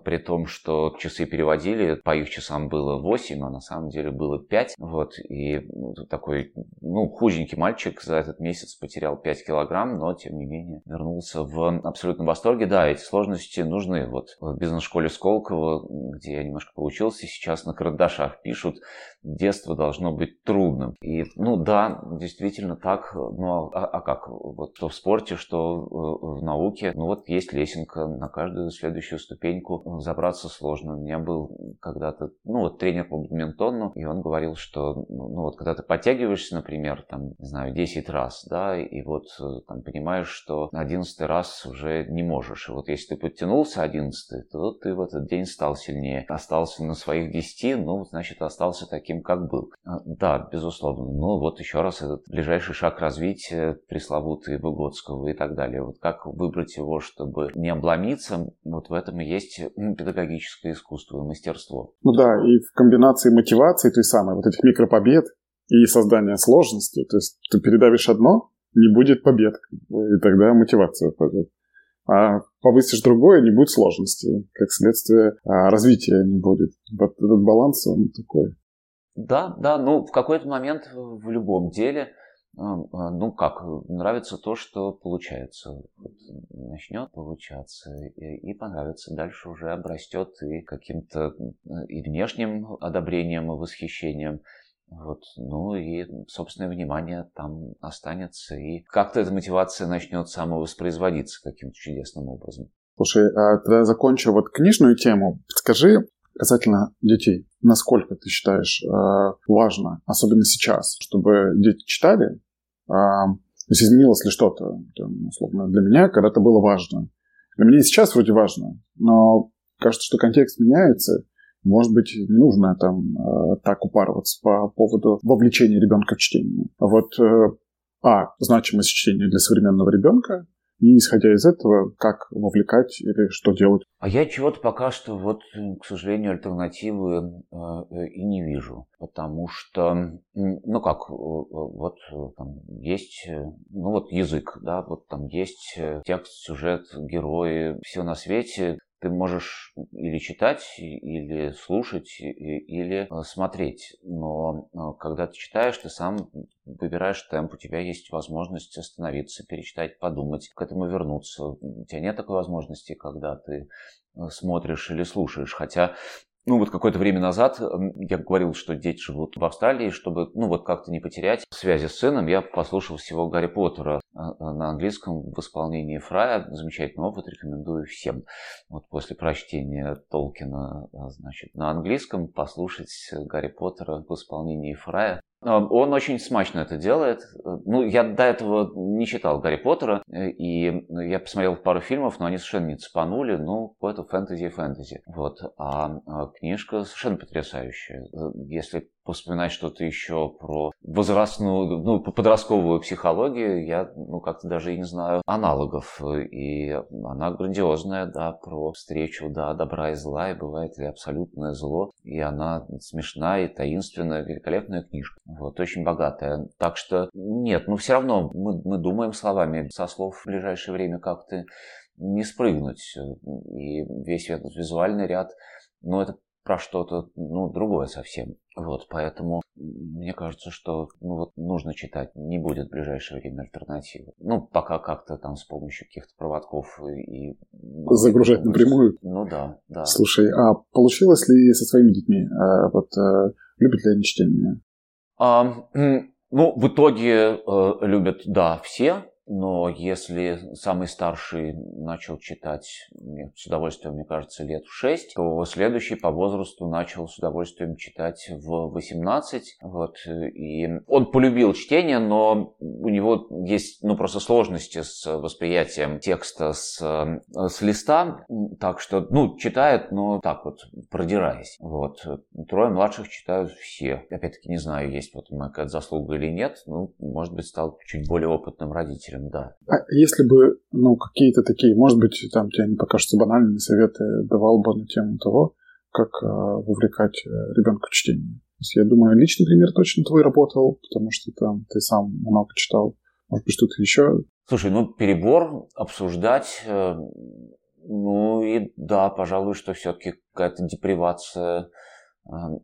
S2: при том, что часы переводили, по их часам было 8, а на самом деле было 5. Вот, и ну, такой, ну, худенький мальчик за этот месяц потерял 5 килограмм, но, тем не менее, вернулся в абсолютном восторге. Да, эти сложности нужны. Вот в бизнес-школе Сколково, где я немножко поучился, сейчас на карандашах пишут, детство должно быть трудным. И, ну, да, действительно так. Ну, а, а как? Вот что в спорте, что в науке. Ну, вот есть лесенка на каждую следующую ступень ступеньку забраться сложно. У меня был когда-то, ну вот тренер по бадминтону, и он говорил, что, ну вот когда ты подтягиваешься, например, там, не знаю, 10 раз, да, и вот там понимаешь, что 11 раз уже не можешь. И вот если ты подтянулся 11, то ты в этот день стал сильнее. Остался на своих 10, ну, значит, остался таким, как был. А, да, безусловно. Ну, вот еще раз этот ближайший шаг развития пресловутый Выгодского и так далее. Вот как выбрать его, чтобы не обломиться, вот в этом и есть педагогическое искусство и мастерство.
S1: Ну да, и в комбинации мотивации той самой, вот этих микропобед и создания сложности, то есть ты передавишь одно, не будет побед, и тогда мотивация пойдет. А повысишь другое, не будет сложностей. Как следствие, а развития не будет. Вот этот баланс, он такой.
S2: Да, да, ну в какой-то момент в любом деле, ну как, нравится то, что получается. Вот начнет получаться и, и понравится. Дальше уже обрастет и каким-то и внешним одобрением и восхищением. Вот, ну и собственное внимание там останется, и как-то эта мотивация начнет самовоспроизводиться каким-то чудесным образом.
S1: Слушай, а тогда закончу вот книжную тему. Скажи касательно детей, насколько ты считаешь э, важно, особенно сейчас, чтобы дети читали? Э, то есть изменилось ли что-то? Условно, для меня когда-то было важно. Для меня и сейчас вроде важно, но кажется, что контекст меняется, может быть, не нужно там э, так упарываться по поводу вовлечения ребенка в чтение. А вот э, а, значимость чтения для современного ребенка, и исходя из этого, как вовлекать или что делать.
S2: А я чего-то пока что, вот, к сожалению, альтернативы э, э и не вижу. Потому что, ну как, вот там есть, ну вот язык, да, вот там есть текст, сюжет, герои, все на свете ты можешь или читать, или слушать, или э, смотреть. Но э, когда ты читаешь, ты сам выбираешь темп, у тебя есть возможность остановиться, перечитать, подумать, к этому вернуться. У тебя нет такой возможности, когда ты э, смотришь или слушаешь. Хотя ну, вот какое-то время назад я говорил, что дети живут в Австралии, чтобы, ну, вот как-то не потерять связи с сыном, я послушал всего Гарри Поттера на английском в исполнении Фрая. Замечательный опыт, рекомендую всем. Вот после прочтения Толкина, а, значит, на английском послушать Гарри Поттера в исполнении Фрая. Он очень смачно это делает. Ну, я до этого не читал Гарри Поттера, и я посмотрел пару фильмов, но они совершенно не цепанули. Ну, это фэнтези-фэнтези. Вот. А книжка совершенно потрясающая. Если вспоминать что-то еще про возрастную, ну, подростковую психологию, я, ну, как-то даже и не знаю аналогов. И она грандиозная, да, про встречу, да, добра и зла, и бывает ли абсолютное зло. И она смешная и таинственная, великолепная книжка. Вот, очень богатая. Так что, нет, ну, все равно мы, мы думаем словами со слов в ближайшее время как-то не спрыгнуть. И весь этот визуальный ряд, ну, это про что-то, ну, другое совсем. Вот, поэтому мне кажется, что ну, вот нужно читать, не будет в ближайшее время альтернативы. Ну, пока как-то там с помощью каких-то проводков и...
S1: Загружать напрямую?
S2: Ну да, да.
S1: Слушай, а получилось ли со своими детьми? А, вот а, любят ли они чтение?
S2: А, ну, в итоге э, любят, да, все но если самый старший начал читать с удовольствием, мне кажется, лет в 6, то следующий по возрасту начал с удовольствием читать в 18. Вот, и он полюбил чтение, но у него есть ну, просто сложности с восприятием текста с, с листа, так что, ну, читает, но так вот, продираясь. Вот. Трое младших читают все. Опять-таки, не знаю, есть вот какая-то заслуга или нет, ну, может быть, стал чуть более опытным родителем слушателям, да.
S1: А если бы, ну, какие-то такие, может быть, там тебе не покажутся банальные советы, давал бы на тему того, как э, вовлекать э, ребенка в чтение? То есть, я думаю, личный пример точно твой работал, потому что там ты сам много читал. Может быть, что-то еще?
S2: Слушай, ну, перебор обсуждать, э, ну и да, пожалуй, что все-таки какая-то депривация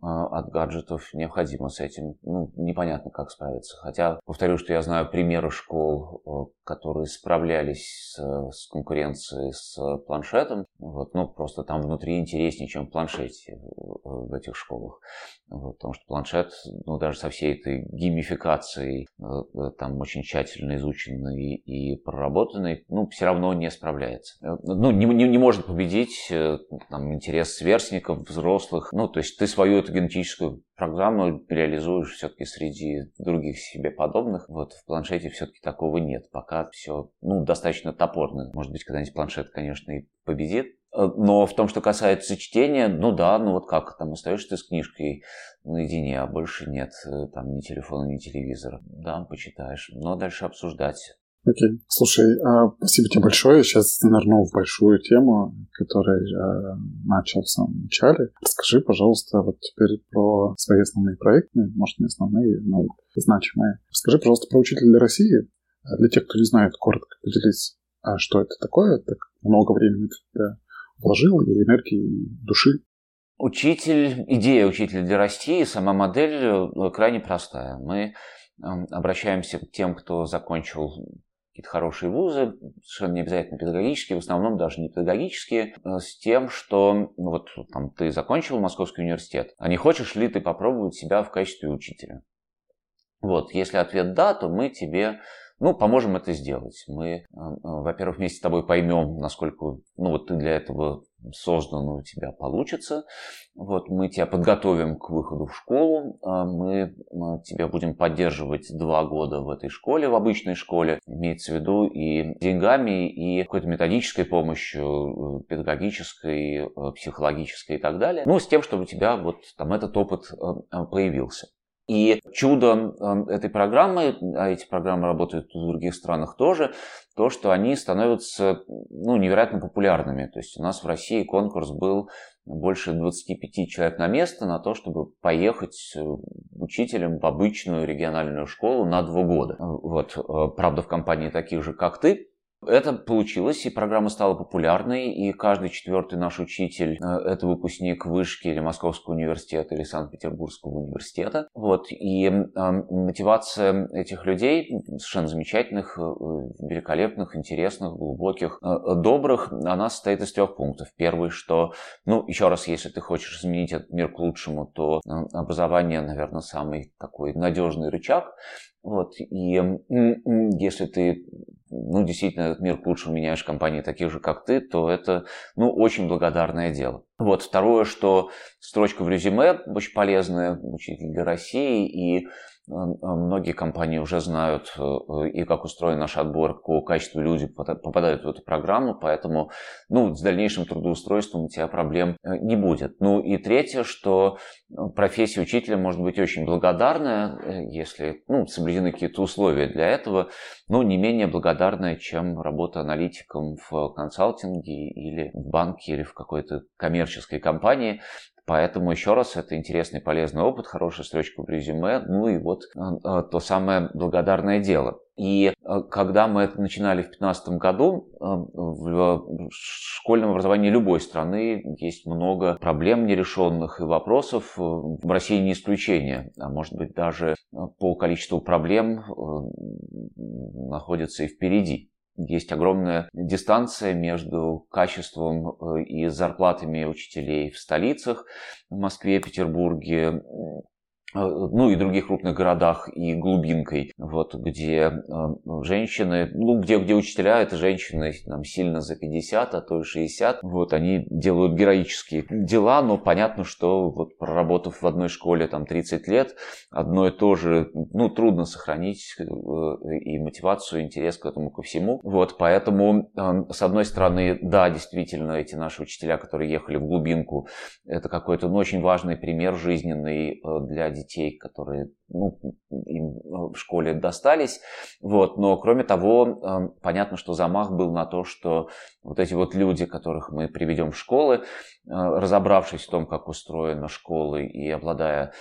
S2: от гаджетов необходимо с этим. Ну, непонятно, как справиться. Хотя, повторю, что я знаю примеры школ, которые справлялись с, с конкуренцией с планшетом. Вот, ну, просто там внутри интереснее, чем в планшете в этих школах. Вот, потому что планшет, ну, даже со всей этой геймификацией, там очень тщательно изученный и проработанный, ну, все равно не справляется. Ну, не, не, не может победить там, интерес сверстников, взрослых. Ну, то есть ты свою эту генетическую программу реализуешь все-таки среди других себе подобных. Вот в планшете все-таки такого нет. Пока все ну, достаточно топорно. Может быть, когда-нибудь планшет, конечно, и победит. Но в том, что касается чтения, ну да, ну вот как, там остаешься ты с книжкой наедине, а больше нет там ни телефона, ни телевизора. Да, почитаешь, но дальше обсуждать.
S1: Окей. Слушай, а, спасибо тебе большое. Сейчас нырну в большую тему, которую я начал в самом начале. Расскажи, пожалуйста, вот теперь про свои основные проекты, может, не основные, но значимые. Расскажи, пожалуйста, про учителя России. А для тех, кто не знает, коротко поделись, а что это такое, так много времени ты вложил, и энергии, и души.
S2: Учитель, идея учителя для России, сама модель э, крайне простая. Мы эм, обращаемся к тем, кто закончил какие-то хорошие вузы, совершенно не обязательно педагогические, в основном даже не педагогические, э, с тем, что ну, вот там, ты закончил Московский университет, а не хочешь ли ты попробовать себя в качестве учителя? Вот, если ответ да, то мы тебе ну, поможем это сделать. Мы, э, э, во-первых, вместе с тобой поймем, насколько ну, вот ты для этого создан, у тебя получится. Вот, мы тебя подготовим к выходу в школу, а мы тебя будем поддерживать два года в этой школе, в обычной школе, имеется в виду и деньгами, и какой-то методической помощью, э, педагогической, психологической и так далее. Ну, с тем, чтобы у тебя вот там этот опыт появился. И чудо эм, этой программы, а эти программы работают в других странах тоже, то, что они становятся ну, невероятно популярными. То есть у нас в России конкурс был больше 25 человек на место на то, чтобы поехать э, учителем в обычную региональную школу на два года. Вот, э, правда, в компании таких же, как ты, это получилось, и программа стала популярной, и каждый четвертый наш учитель э, – это выпускник Вышки или Московского университета или Санкт-Петербургского университета. Вот, и э, мотивация этих людей, совершенно замечательных, э, великолепных, интересных, глубоких, э, добрых, она состоит из трех пунктов. Первый, что, ну, еще раз, если ты хочешь изменить этот мир к лучшему, то э, образование, наверное, самый такой надежный рычаг. Вот, и если ты ну, действительно, этот мир к лучшему меняешь компании таких же, как ты, то это, ну, очень благодарное дело. Вот, второе, что строчка в резюме очень полезная, учитель для России, и Многие компании уже знают э, и как устроен наш отбор, какого качества люди попадают в эту программу, поэтому ну, с дальнейшим трудоустройством у тебя проблем э, не будет. Ну и третье, что э, профессия учителя может быть очень благодарная, если ну, соблюдены какие-то условия для этого, но не менее благодарная, чем работа аналитиком в консалтинге или в банке или в какой-то коммерческой компании. Поэтому еще раз, это интересный, полезный опыт, хорошая строчка в резюме, ну и вот э, э, то самое благодарное дело. И э, когда мы это начинали в 2015 году, в школьном образовании любой страны есть много проблем нерешенных и вопросов. В России не исключение, а может быть даже по количеству проблем находится и впереди есть огромная дистанция между качеством э, и зарплатами учителей в столицах, в Москве, Петербурге, ну и других крупных городах и глубинкой, вот, где э, женщины, ну, где, где учителя, это женщины там, сильно за 50, а то и 60, вот, они делают героические дела, но понятно, что вот проработав в одной школе там 30 лет, одно и то же, ну, трудно сохранить э, и мотивацию, и интерес к этому ко всему, вот, поэтому, с одной стороны, да, действительно, эти наши учителя, которые ехали в глубинку, это какой-то, ну, очень важный пример жизненный для детей детей, которые ну, им в школе достались. Вот. Но кроме того, понятно, что замах был на то, что вот эти вот люди, которых мы приведем в школы, разобравшись в том, как устроена школа и обладая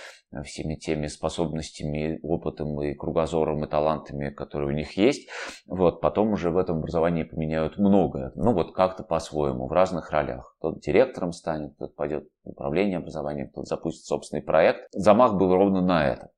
S2: всеми теми способностями, опытом и кругозором и талантами, которые у них есть, вот, потом уже в этом образовании поменяют многое. Ну вот как-то по-своему, в разных ролях. Кто директором станет, кто пойдет в управление образованием, кто запустит собственный проект. Замах был ровно на это.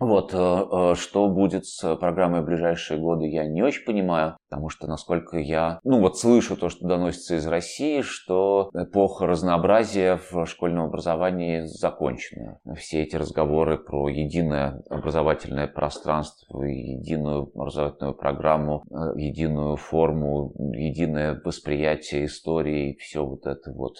S2: Вот, э, э, что будет с программой в ближайшие годы, я не очень понимаю, потому что, насколько я, ну вот слышу то, что доносится из России, что эпоха разнообразия в школьном образовании закончена. Все эти разговоры про единое образовательное пространство, единую образовательную программу, э, единую форму, единое восприятие истории, все вот это вот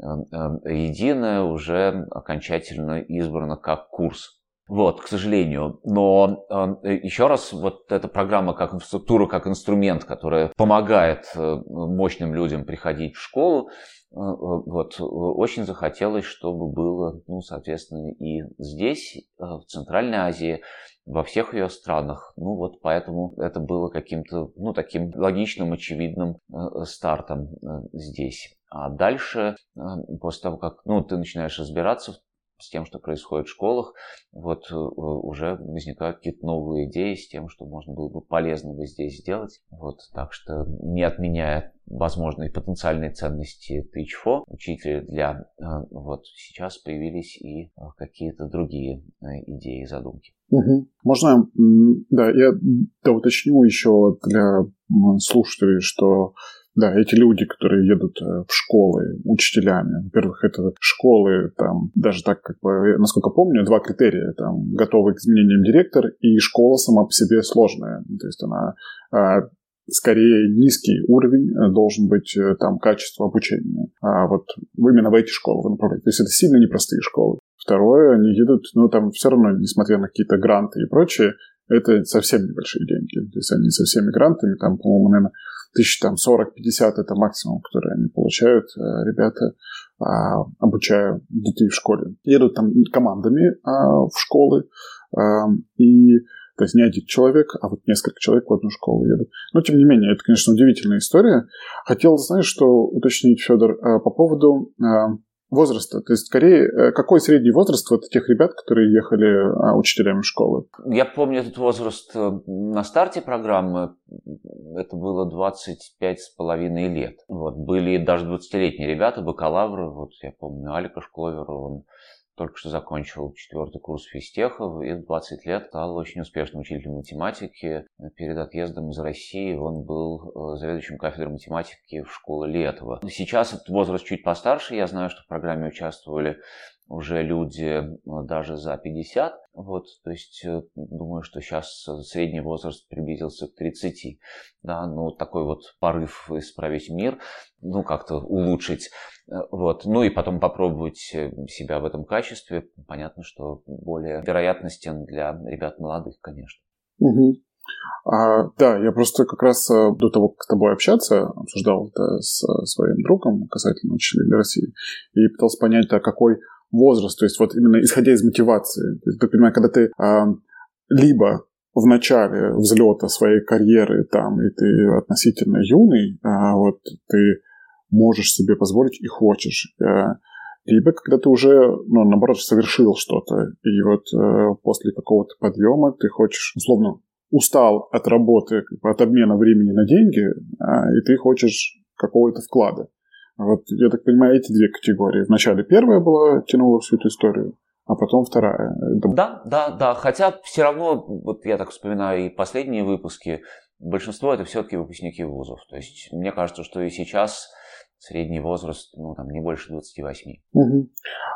S2: единое уже окончательно избрано как курс вот, к сожалению. Но э, еще раз, вот эта программа как инфраструктура, как инструмент, которая помогает э, мощным людям приходить в школу, э, вот, очень захотелось, чтобы было, ну, соответственно, и здесь, э, в Центральной Азии, во всех ее странах. Ну вот поэтому это было каким-то, ну, таким логичным, очевидным э, стартом э, здесь. А дальше, э, после того, как ну, ты начинаешь разбираться с тем, что происходит в школах, вот э, уже возникают какие-то новые идеи с тем, что можно было бы полезного здесь сделать. Вот, так что не отменяя возможные потенциальные ценности ТИЧФО, учителя для э, вот сейчас появились и э, какие-то другие идеи и задумки.
S1: Угу. Можно, да, я да, уточню еще для слушателей, что да, эти люди, которые едут э, в школы учителями, во-первых, это школы, там, даже так, как бы, насколько помню, два критерия, там, готовый к изменениям директор и школа сама по себе сложная, то есть она а, скорее низкий уровень э, должен быть э, там качество обучения. А вот именно в эти школы вы направляете. То есть это сильно непростые школы. Второе, они едут, ну там все равно, несмотря на какие-то гранты и прочее, это совсем небольшие деньги. То есть они со всеми грантами, там, по-моему, наверное, тысяч там 40-50 это максимум, который они получают, э, ребята, а, обучая детей в школе. Едут там командами а, в школы, а, и то есть не один человек, а вот несколько человек в одну школу едут. Но, тем не менее, это, конечно, удивительная история. Хотел, знаешь, что уточнить, Федор, по поводу возраста? То есть, скорее, э, какой средний возраст вот тех ребят, которые ехали а, учителями школы?
S2: Я помню этот возраст э, на старте программы. Это было 25 с половиной лет. Вот. Были даже 20-летние ребята, бакалавры. Вот я помню Алика Шкловера, он только что закончил четвертый курс физтеха и в 20 лет стал очень успешным учителем математики. Перед отъездом из России он был э, заведующим кафедрой математики в школе Летова. Сейчас этот возраст чуть постарше. Я знаю, что в программе участвовали уже люди э, даже за 50. Вот, то есть э, думаю, что сейчас средний возраст приблизился к 30. Да, ну такой вот порыв исправить мир, ну как-то улучшить. Э, вот. Ну и потом попробовать себя в этом качестве. Понятно, что более вероятностен для ребят молодых, конечно.
S1: Угу. А, да, я просто как раз до того, как с тобой общаться, обсуждал это с своим другом касательно учителей России и пытался понять, а какой возраст, то есть вот именно исходя из мотивации. То есть, понимаешь, когда ты а, либо в начале взлета своей карьеры там, и ты относительно юный, а вот ты можешь себе позволить и хочешь. А, либо когда ты уже, ну, наоборот, совершил что-то, и вот э, после какого-то подъема ты хочешь, условно, устал от работы, от обмена времени на деньги, а, и ты хочешь какого-то вклада. Вот, я так понимаю, эти две категории. Вначале первая была, тянула всю эту историю, а потом вторая.
S2: Да, да, да. Хотя все равно, вот я так вспоминаю и последние выпуски, большинство это все-таки выпускники вузов. То есть мне кажется, что и сейчас средний возраст, ну, там, не больше 28.
S1: Угу.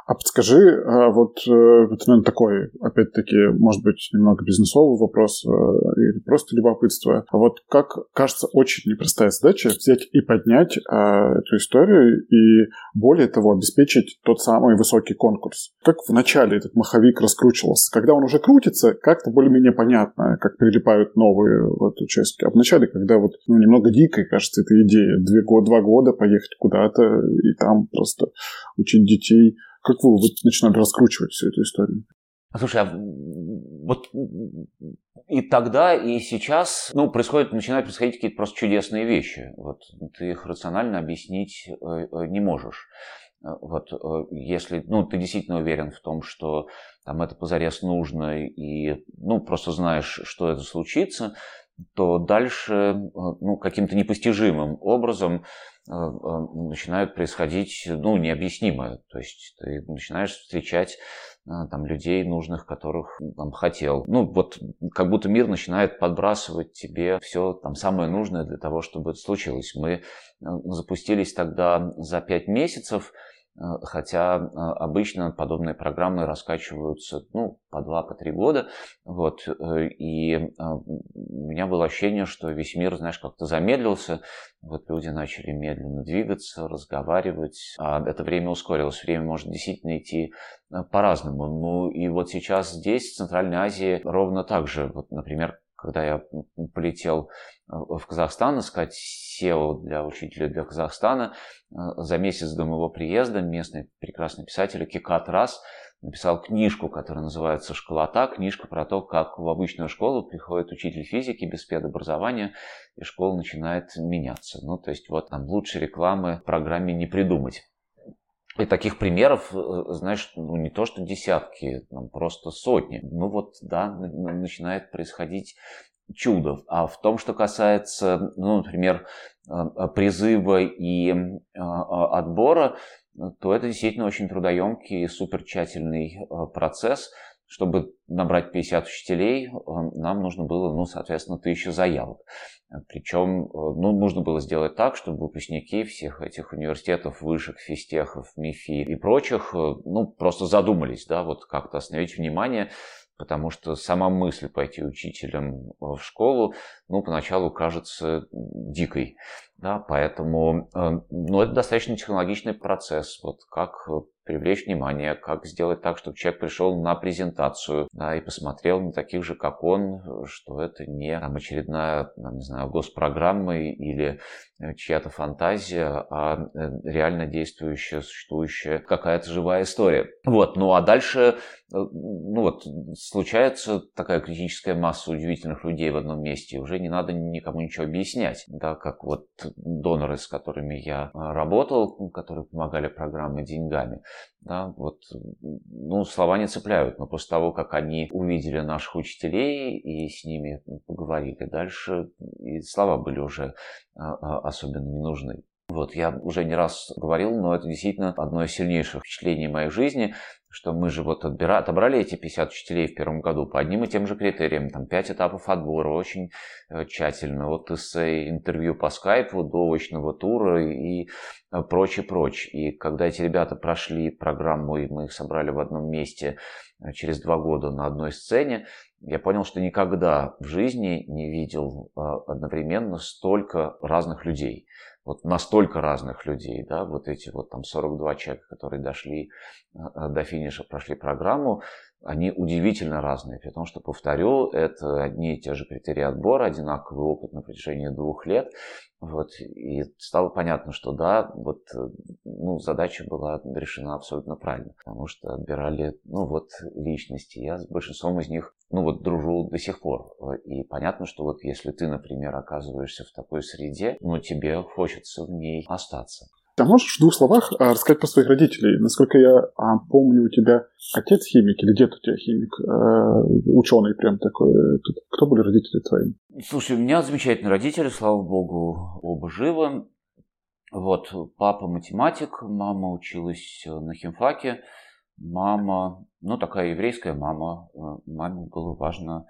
S1: А подскажи, а вот это, наверное, такой, опять-таки, может быть, немного бизнесовый вопрос э, или просто любопытство. А вот как, кажется, очень непростая задача взять и поднять а, эту историю и, более того, обеспечить тот самый высокий конкурс. Как в начале этот маховик раскручивался? Когда он уже крутится, как-то более-менее понятно, как прилипают новые вот, участки. А в начале, когда вот ну, немного дикой, кажется, эта идея, две, два года поехать куда-то и там просто учить детей. Как вы вот начинали раскручивать всю эту историю?
S2: Слушай, а вот и тогда, и сейчас, ну, происходит, начинают происходить какие-то просто чудесные вещи. Вот ты их рационально объяснить э, э, не можешь. Вот если, ну, ты действительно уверен в том, что там это позарез нужно, и, ну, просто знаешь, что это случится, то дальше, ну, каким-то непостижимым образом начинают происходить, ну, необъяснимое. То есть ты начинаешь встречать там, людей нужных, которых там, хотел. Ну, вот как будто мир начинает подбрасывать тебе все там самое нужное для того, чтобы это случилось. Мы э, запустились тогда за пять месяцев, Э, хотя э, обычно подобные программы раскачиваются ну, по два, по три года. Вот, э, и у меня было ощущение, что весь мир, знаешь, как-то замедлился. Вот люди начали медленно двигаться, разговаривать, а это время ускорилось. Время может действительно идти по-разному. Ну и вот сейчас здесь, в Центральной Азии, ровно так же. Вот, например, когда я полетел э, в Казахстан искать SEO для учителя для Казахстана, э, за месяц до моего приезда местный прекрасный писатель Кикат Рас написал книжку, которая называется «Школота», книжка про то, как в обычную школу приходит учитель физики без педобразования, и школа начинает меняться. Ну, то есть вот там лучше рекламы программе не придумать. И таких примеров, э, знаешь, ну не то что десятки, там просто сотни. Ну вот, да, начинает происходить чудо. А в том, что касается, ну, например, э, э, призыва и отбора, то это действительно очень трудоемкий и супер тщательный процесс. Чтобы набрать 50 учителей, нам нужно было, ну, соответственно, тысяча заявок. Причем, э, ну, нужно было сделать так, чтобы выпускники всех этих университетов, вышек, физтехов, МИФИ и прочих, э, ну, просто задумались, да, вот как-то остановить внимание, потому что сама мысль пойти учителем в школу, ну, поначалу кажется дикой, да, поэтому, э, ну, это достаточно технологичный процесс, вот как привлечь внимание, как сделать так, чтобы человек пришел на презентацию да, и посмотрел на таких же, как он, что это не там, очередная, там, не знаю, госпрограмма или э, чья-то фантазия, а э, реально действующая, существующая какая-то живая история. Вот, ну а дальше, э, ну вот, случается такая критическая масса удивительных людей в одном месте, уже не надо никому ничего объяснять, да, как вот доноры, с которыми я работал, которые помогали программе деньгами, да, вот, ну, слова не цепляют, но после того, как они увидели наших учителей и с ними поговорили дальше, и слова были уже а, а, особенно не нужны. Вот, я уже не раз говорил, но это действительно одно из сильнейших впечатлений моей жизни, что мы же вот отбира... отобрали эти 50 учителей в первом году по одним и тем же критериям, там 5 этапов отбора, очень э, тщательно, от эссе, интервью по скайпу до очного тура и э, прочее, прочее. И когда эти ребята прошли программу, и мы их собрали в одном месте э, через два года на одной сцене, я понял, что никогда в жизни не видел одновременно столько разных людей вот настолько разных людей, да, вот эти вот там 42 человека, которые дошли а, до финиша, прошли программу, они удивительно разные, потому что, повторю, это одни и те же критерии отбора, одинаковый опыт на протяжении двух лет, вот, и стало понятно, что да, вот, ну, задача была решена абсолютно правильно, потому что отбирали, ну, вот, личности, я с большинством из них, ну, вот, дружу до сих пор, и понятно, что вот если ты, например, оказываешься в такой среде, ну, тебе хочется в ней остаться.
S1: Ты можешь в двух словах а, рассказать про своих родителей? Насколько я а, помню, у тебя отец химик или дед у тебя химик, а, ученый прям такой. Кто были родители твои?
S2: Слушай, у меня замечательные родители, слава богу, оба живы. Вот, папа математик, мама училась на химфаке, мама, ну, такая еврейская мама. Маме было важно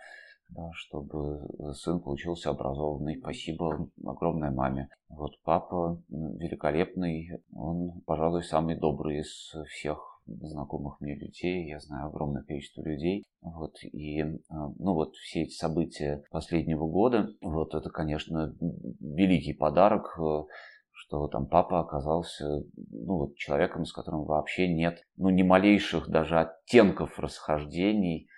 S2: да, чтобы сын получился образованный. Спасибо огромной маме. Вот папа великолепный, он, пожалуй, самый добрый из всех знакомых мне людей, я знаю огромное количество людей, вот, и, а, ну, вот, все эти события последнего года, вот, это, конечно, великий подарок, э, что там папа оказался, ну, вот, человеком, с которым вообще нет, ну, ни малейших даже оттенков расхождений,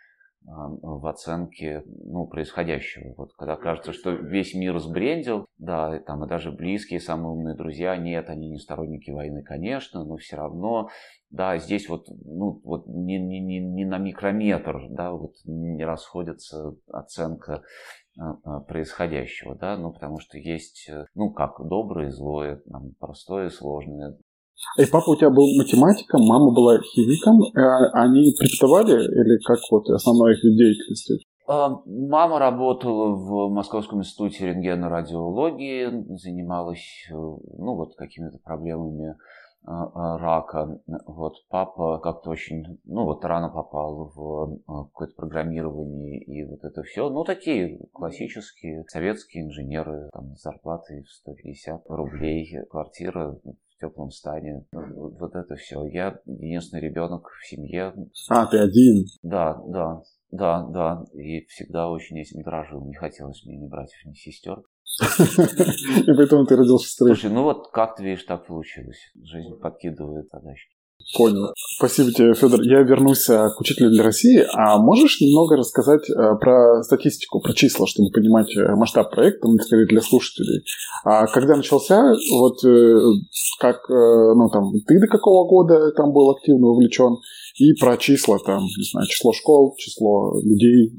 S2: в оценке ну, происходящего. Вот когда кажется, что весь мир сбрендил, да, там и даже близкие, самые умные друзья, нет, они не сторонники войны, конечно, но все равно, да, здесь вот, ну, вот не, не, не, не на микрометр, да, вот не расходится оценка происходящего, да, ну, потому что есть, э, ну, как доброе и злое, там, простое и сложное,
S1: и папа у тебя был математиком, мама была химиком. Э, они преподавали или как вот основной их деятельность?
S2: А, мама работала в Московском институте рентгенорадиологии, занималась э, ну, вот, какими-то проблемами а, а, рака. Вот папа как-то очень, ну вот рано попал в какое-то программирование и вот это все. Ну такие классические советские инженеры, там зарплаты в 150 рублей, квартира теплом стане. Вот, вот это все. Я единственный ребенок в семье.
S1: А, ты один?
S2: Да, да, да, да. И всегда очень этим дорожил. Не хотелось мне ни братьев, ни сестер.
S1: И поэтому ты родился шестерых.
S2: Слушай, ну вот как ты видишь, так получилось. Жизнь подкидывает задачки.
S1: Понял. Спасибо тебе, Федор. Я вернусь э, к учителю для России. А можешь немного рассказать э, про статистику, про числа, чтобы понимать э, масштаб проекта, ну, скорее для слушателей? А когда начался, вот как, ну, там, ты до какого года там был активно вовлечен? И про числа, там, не знаю, число школ, число людей,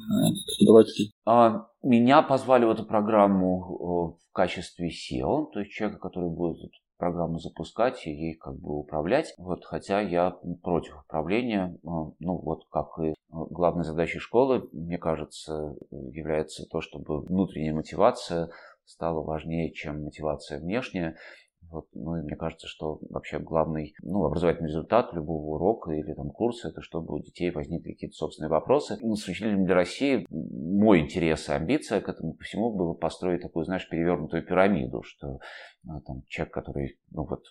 S1: преподавателей.
S2: А, меня позвали в эту программу в качестве SEO, то есть человека, который будет программу запускать и ей как бы управлять. Вот, хотя я против управления. А, ну вот как и главной задачей школы, мне кажется, является то, чтобы внутренняя мотивация стала важнее, чем мотивация внешняя. Вот, ну и мне кажется, что вообще главный ну, образовательный результат любого урока или там, курса это чтобы у детей возникли какие-то собственные вопросы. Ну, с учителем для России мой интерес и амбиция к этому всему было построить такую, знаешь, перевернутую пирамиду, что ну, там, человек, который, ну вот,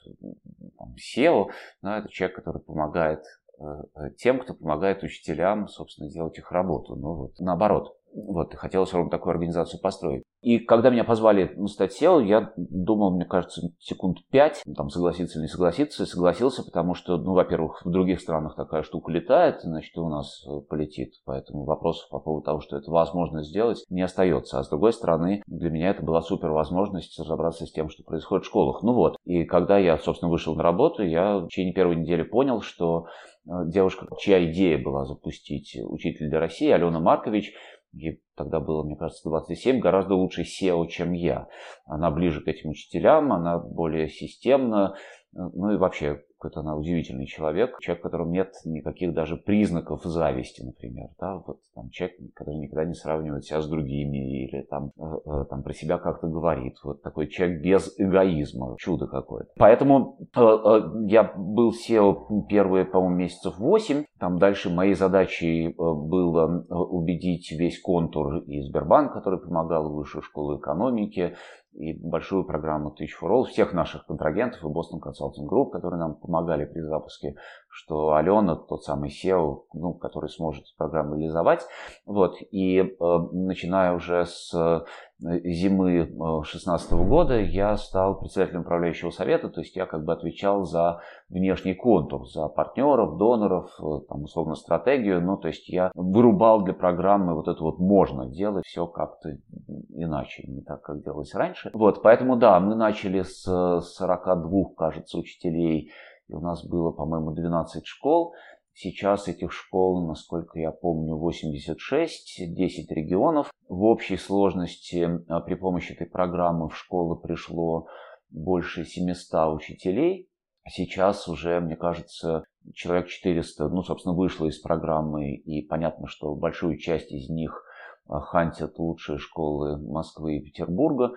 S2: там, SEO, ну, это человек, который помогает э, э, тем, кто помогает учителям, собственно, делать их работу. Ну вот, наоборот, вот, и хотелось ровно такую организацию построить. И когда меня позвали ну, стать SEO, я думал, мне кажется, секунд пять, там, согласиться или не согласиться, согласился, потому что, ну, во-первых, в других странах такая штука летает, значит, и у нас э, полетит, поэтому вопросов по поводу того, что это возможно сделать, не остается. А с другой стороны, для меня это была супер возможность разобраться с тем, что происходит в школах. Ну вот, и когда я, собственно, вышел на работу, я в течение первой недели понял, что э, девушка, чья идея была запустить «Учитель для России», Алена Маркович, ей тогда было, мне кажется, 27, гораздо лучше SEO, чем я. Она ближе к этим учителям, она более системна, ну и вообще какой-то она удивительный человек, человек, в котором нет никаких даже признаков зависти, например, да, вот там человек, который никогда не сравнивает себя с другими или там, э, э, там про себя как-то говорит, вот такой человек без эгоизма, чудо какое-то. Поэтому э, э, я был SEO первые, по-моему, месяцев 8, там дальше моей задачей э, было э, убедить весь контур и Сбербанк, который помогал высшей школы экономики, и большую программу Teach for All, всех наших контрагентов и Boston Consulting Group, которые нам помогали при запуске, что Алена, тот самый SEO, ну, который сможет программу реализовать. Вот. И э, начиная уже с зимы 2016 года я стал председателем управляющего совета, то есть я как бы отвечал за внешний контур, за партнеров, доноров, э, там, условно, стратегию, ну, то есть я вырубал для программы вот это вот можно делать все как-то иначе, не так, как делалось раньше. Вот, поэтому, да, мы начали с 42, кажется, учителей, и у нас было, по-моему, 12 школ, Сейчас этих школ, насколько я помню, 86, 10 регионов. В общей сложности а, при помощи этой программы в школы пришло больше 700 учителей. Сейчас уже, мне кажется, человек 400, ну, собственно, вышло из программы, и понятно, что большую часть из них а, хантят лучшие школы Москвы и Петербурга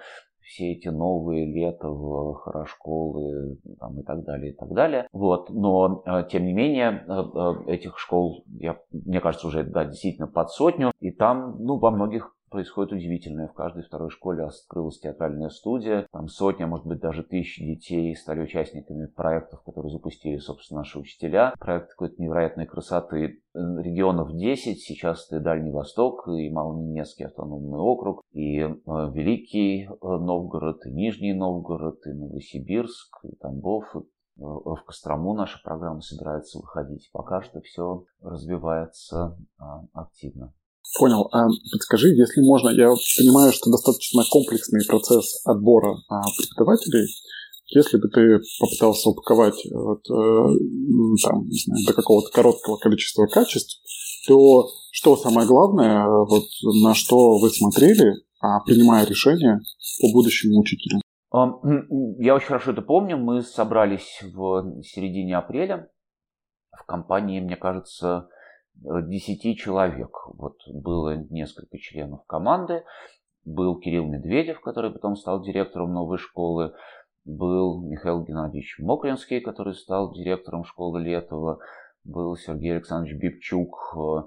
S2: все эти новые летов, хорошколы там, и так далее, и так далее. Вот. Но, э, тем не менее, э, э, этих школ, я, мне кажется, уже да, действительно под сотню. И там, ну, во многих происходит удивительное. В каждой второй школе открылась театральная студия. Там сотня, может быть, даже тысячи детей стали участниками проектов, которые запустили, собственно, наши учителя. Проект какой-то невероятной красоты. Регионов 10. Сейчас это Дальний Восток, и Малонинецкий автономный округ, и э, Великий э, Новгород, и Нижний Новгород, и Новосибирск, и Тамбов, и э, в Кострому наша программа собирается выходить. Пока что все развивается а, активно.
S1: Понял. А подскажи, если можно, я понимаю, что достаточно комплексный процесс отбора а, преподавателей. Если бы ты попытался упаковать вот, э, там, не знаю, до какого-то короткого количества качеств, то что самое главное, вот, на что вы смотрели, а, принимая решение по будущему учителю?
S2: Я очень хорошо это помню. Мы собрались в середине апреля. В компании, мне кажется, 10 человек. Вот было несколько членов команды. Был Кирилл Медведев, который потом стал директором новой школы. Был Михаил Геннадьевич Мокринский, который стал директором школы Летова. Был Сергей Александрович Бибчук, э,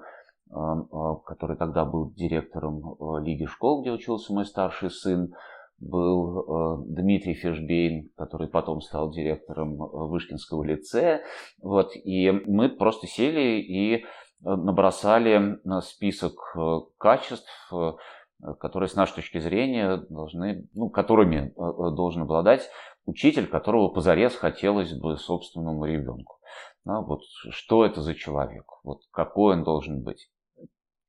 S2: э, э, который тогда был директором Лиги школ, где учился мой старший сын был э, Дмитрий Фишбейн, который потом стал директором э, Вышкинского лицея. Вот, и мы просто сели и э, набросали список качеств, которые с нашей точки зрения должны, ну, которыми должен обладать учитель, которого позарез хотелось бы собственному ребенку. Да, вот что это за человек, вот какой он должен быть.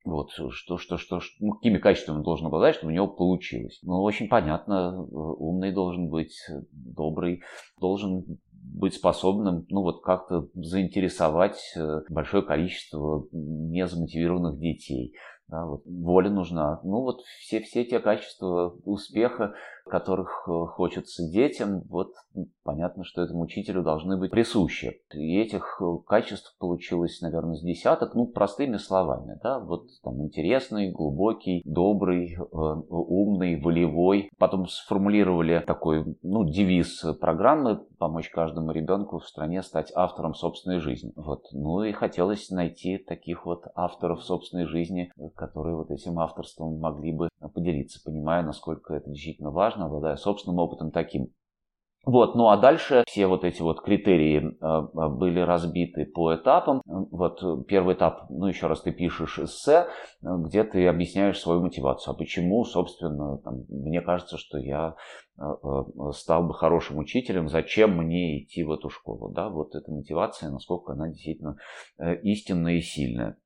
S2: Вот, что, что, что, ну, какими качествами он должен обладать, чтобы у него получилось. Ну, очень понятно, умный должен быть, добрый, должен быть способным, ну, вот как-то заинтересовать э, большое количество незамотивированных детей. Да, вот, воля нужна. Ну, вот все, все те качества успеха, которых э, хочется детям, вот понятно, что этому учителю должны быть присущи. И этих э, качеств получилось, наверное, с десяток, ну, простыми словами, да, вот там интересный, глубокий, добрый, э, умный, волевой. Потом сформулировали такой, ну, девиз программы «Помочь каждому ребенку в стране стать автором собственной жизни». Вот. Ну и хотелось найти таких вот авторов собственной жизни, которые вот этим авторством могли бы поделиться, понимая, насколько это действительно важно, обладая собственным опытом таким. Вот, ну а дальше все вот эти вот критерии э, были разбиты по этапам. Вот первый этап, ну еще раз ты пишешь эссе, где ты объясняешь свою мотивацию. А почему, собственно, там, мне кажется, что я э, э, стал бы хорошим учителем, зачем мне идти в эту школу, да, вот эта мотивация, насколько она действительно истинная и сильная.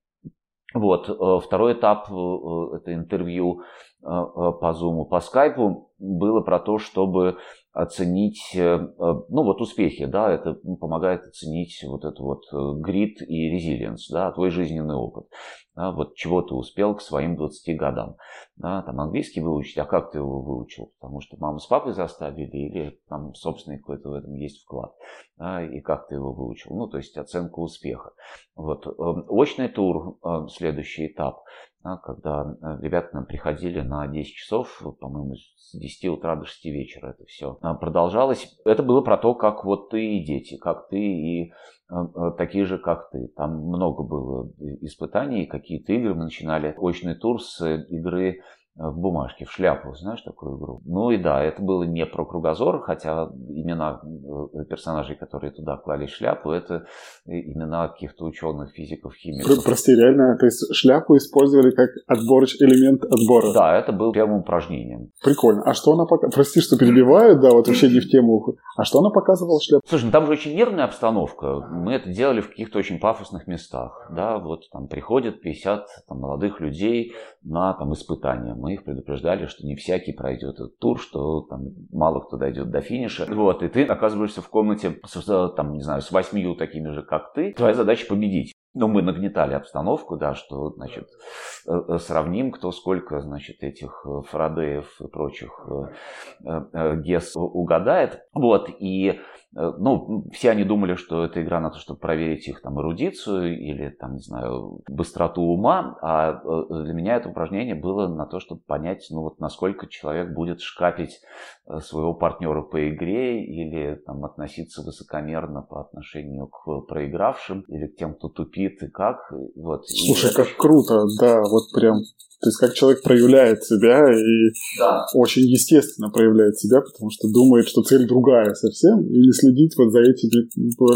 S2: Вот, второй этап – это интервью по Zoom, по Skype было про то, чтобы оценить, э, э, ну вот успехи, да, это помогает оценить вот это вот э, грит и резилиенс, да, твой жизненный опыт, да, вот чего ты успел к своим 20 годам, да, там английский выучить, а как ты его выучил, потому что мама с папой заставили или там собственный какой-то в этом есть вклад, да, и как ты его выучил, ну, то есть оценка успеха. Вот, очный тур, следующий этап, когда ребята нам приходили на 10 часов, по-моему, с 10 утра до 6 вечера это все а, продолжалось. Это было про то, как вот ты и дети, как ты и а, а, такие же, как ты. Там много было испытаний, какие-то игры. Мы начинали очный тур с игры в бумажке, в шляпу, знаешь такую игру? Ну и да, это было не про кругозор, хотя имена э, персонажей, которые туда клали шляпу, это имена каких-то ученых, физиков, химиков.
S1: Прости, реально, то есть шляпу использовали как отборч, элемент отбора?
S2: Да, это был первым упражнением.
S1: Прикольно. А что она показывала? Прости, что перебиваю, да, вот вообще не в тему. А что она показывала шляпу?
S2: Слушай, ну там же очень нервная обстановка. Мы это делали в каких-то очень пафосных местах. Да, вот там приходят 50 там, молодых людей на там, испытания мы их предупреждали, что не всякий пройдет этот тур, что там мало кто дойдет до финиша. Вот, и ты оказываешься в комнате с, там, не знаю, с восьмию такими же, как ты. Твоя задача победить. Но мы нагнетали обстановку, да, что, значит, э, э, сравним, кто сколько, значит, этих э, Фарадеев и прочих ГЕС угадает. Вот, и Э, ну, все они думали, что это игра на то, чтобы проверить их там эрудицию или, там, не знаю, быстроту ума, а э, для меня это упражнение было на то, чтобы понять, ну, вот насколько человек будет шкапить э, своего партнера по игре или там относиться высокомерно по отношению к проигравшим или к тем, кто тупит и как. Вот.
S1: Слушай, и как круто, да, вот прям то есть как человек проявляет себя и да. очень естественно проявляет себя, потому что думает, что цель другая совсем, и не следить вот за этими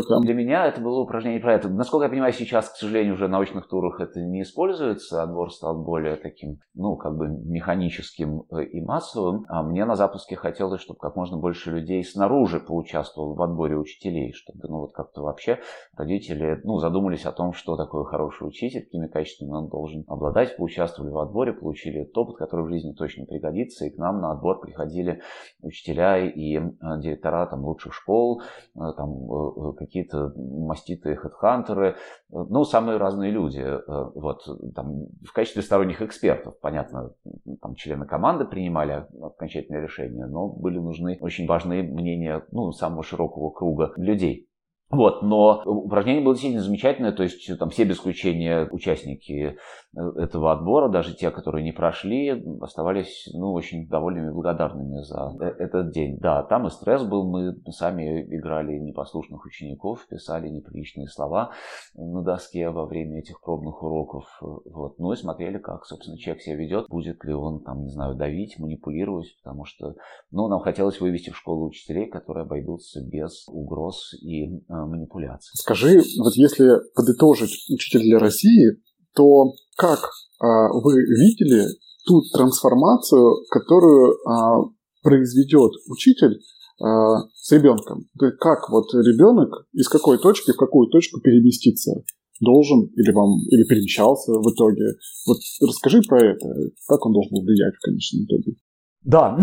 S2: там. Для меня это было упражнение про это. Насколько я понимаю, сейчас, к сожалению, уже в научных турах это не используется. Отбор стал более таким, ну, как бы механическим э, и массовым. А мне на запуске хотелось, чтобы как можно больше людей снаружи поучаствовало в отборе учителей, чтобы, ну, вот как-то вообще родители, ну, задумались о том, что такое хороший учитель, какими качествами он должен обладать, поучаствовали в отборе, получили этот опыт, который в жизни точно пригодится, и к нам на отбор приходили учителя и э, директора там лучших школ, э, там э, какие-то маститые хедхантеры, ну, самые разные люди. Вот, там, в качестве сторонних экспертов, понятно, там члены команды принимали окончательное решение, но были нужны очень важные мнения ну, самого широкого круга людей. Вот, но упражнение было действительно замечательное, то есть там все без исключения участники э, этого отбора, даже те, которые не прошли, оставались ну, очень довольными и благодарными за э, этот день. Да, там и стресс был, мы сами играли непослушных учеников, писали неприличные слова на доске во время этих пробных уроков, вот, ну и смотрели, как, собственно, человек себя ведет, будет ли он, там, не знаю, давить, манипулировать, потому что, ну, нам хотелось вывести в школу учителей, которые обойдутся без угроз и э, манипуляций.
S1: Скажи, вот если подытожить учитель для России, то как а, вы видели ту трансформацию, которую а, произведет учитель а, с ребенком? Как вот ребенок из какой точки в какую точку переместиться должен или вам или перемещался в итоге? Вот расскажи про это, как он должен влиять в конечном итоге.
S2: Да,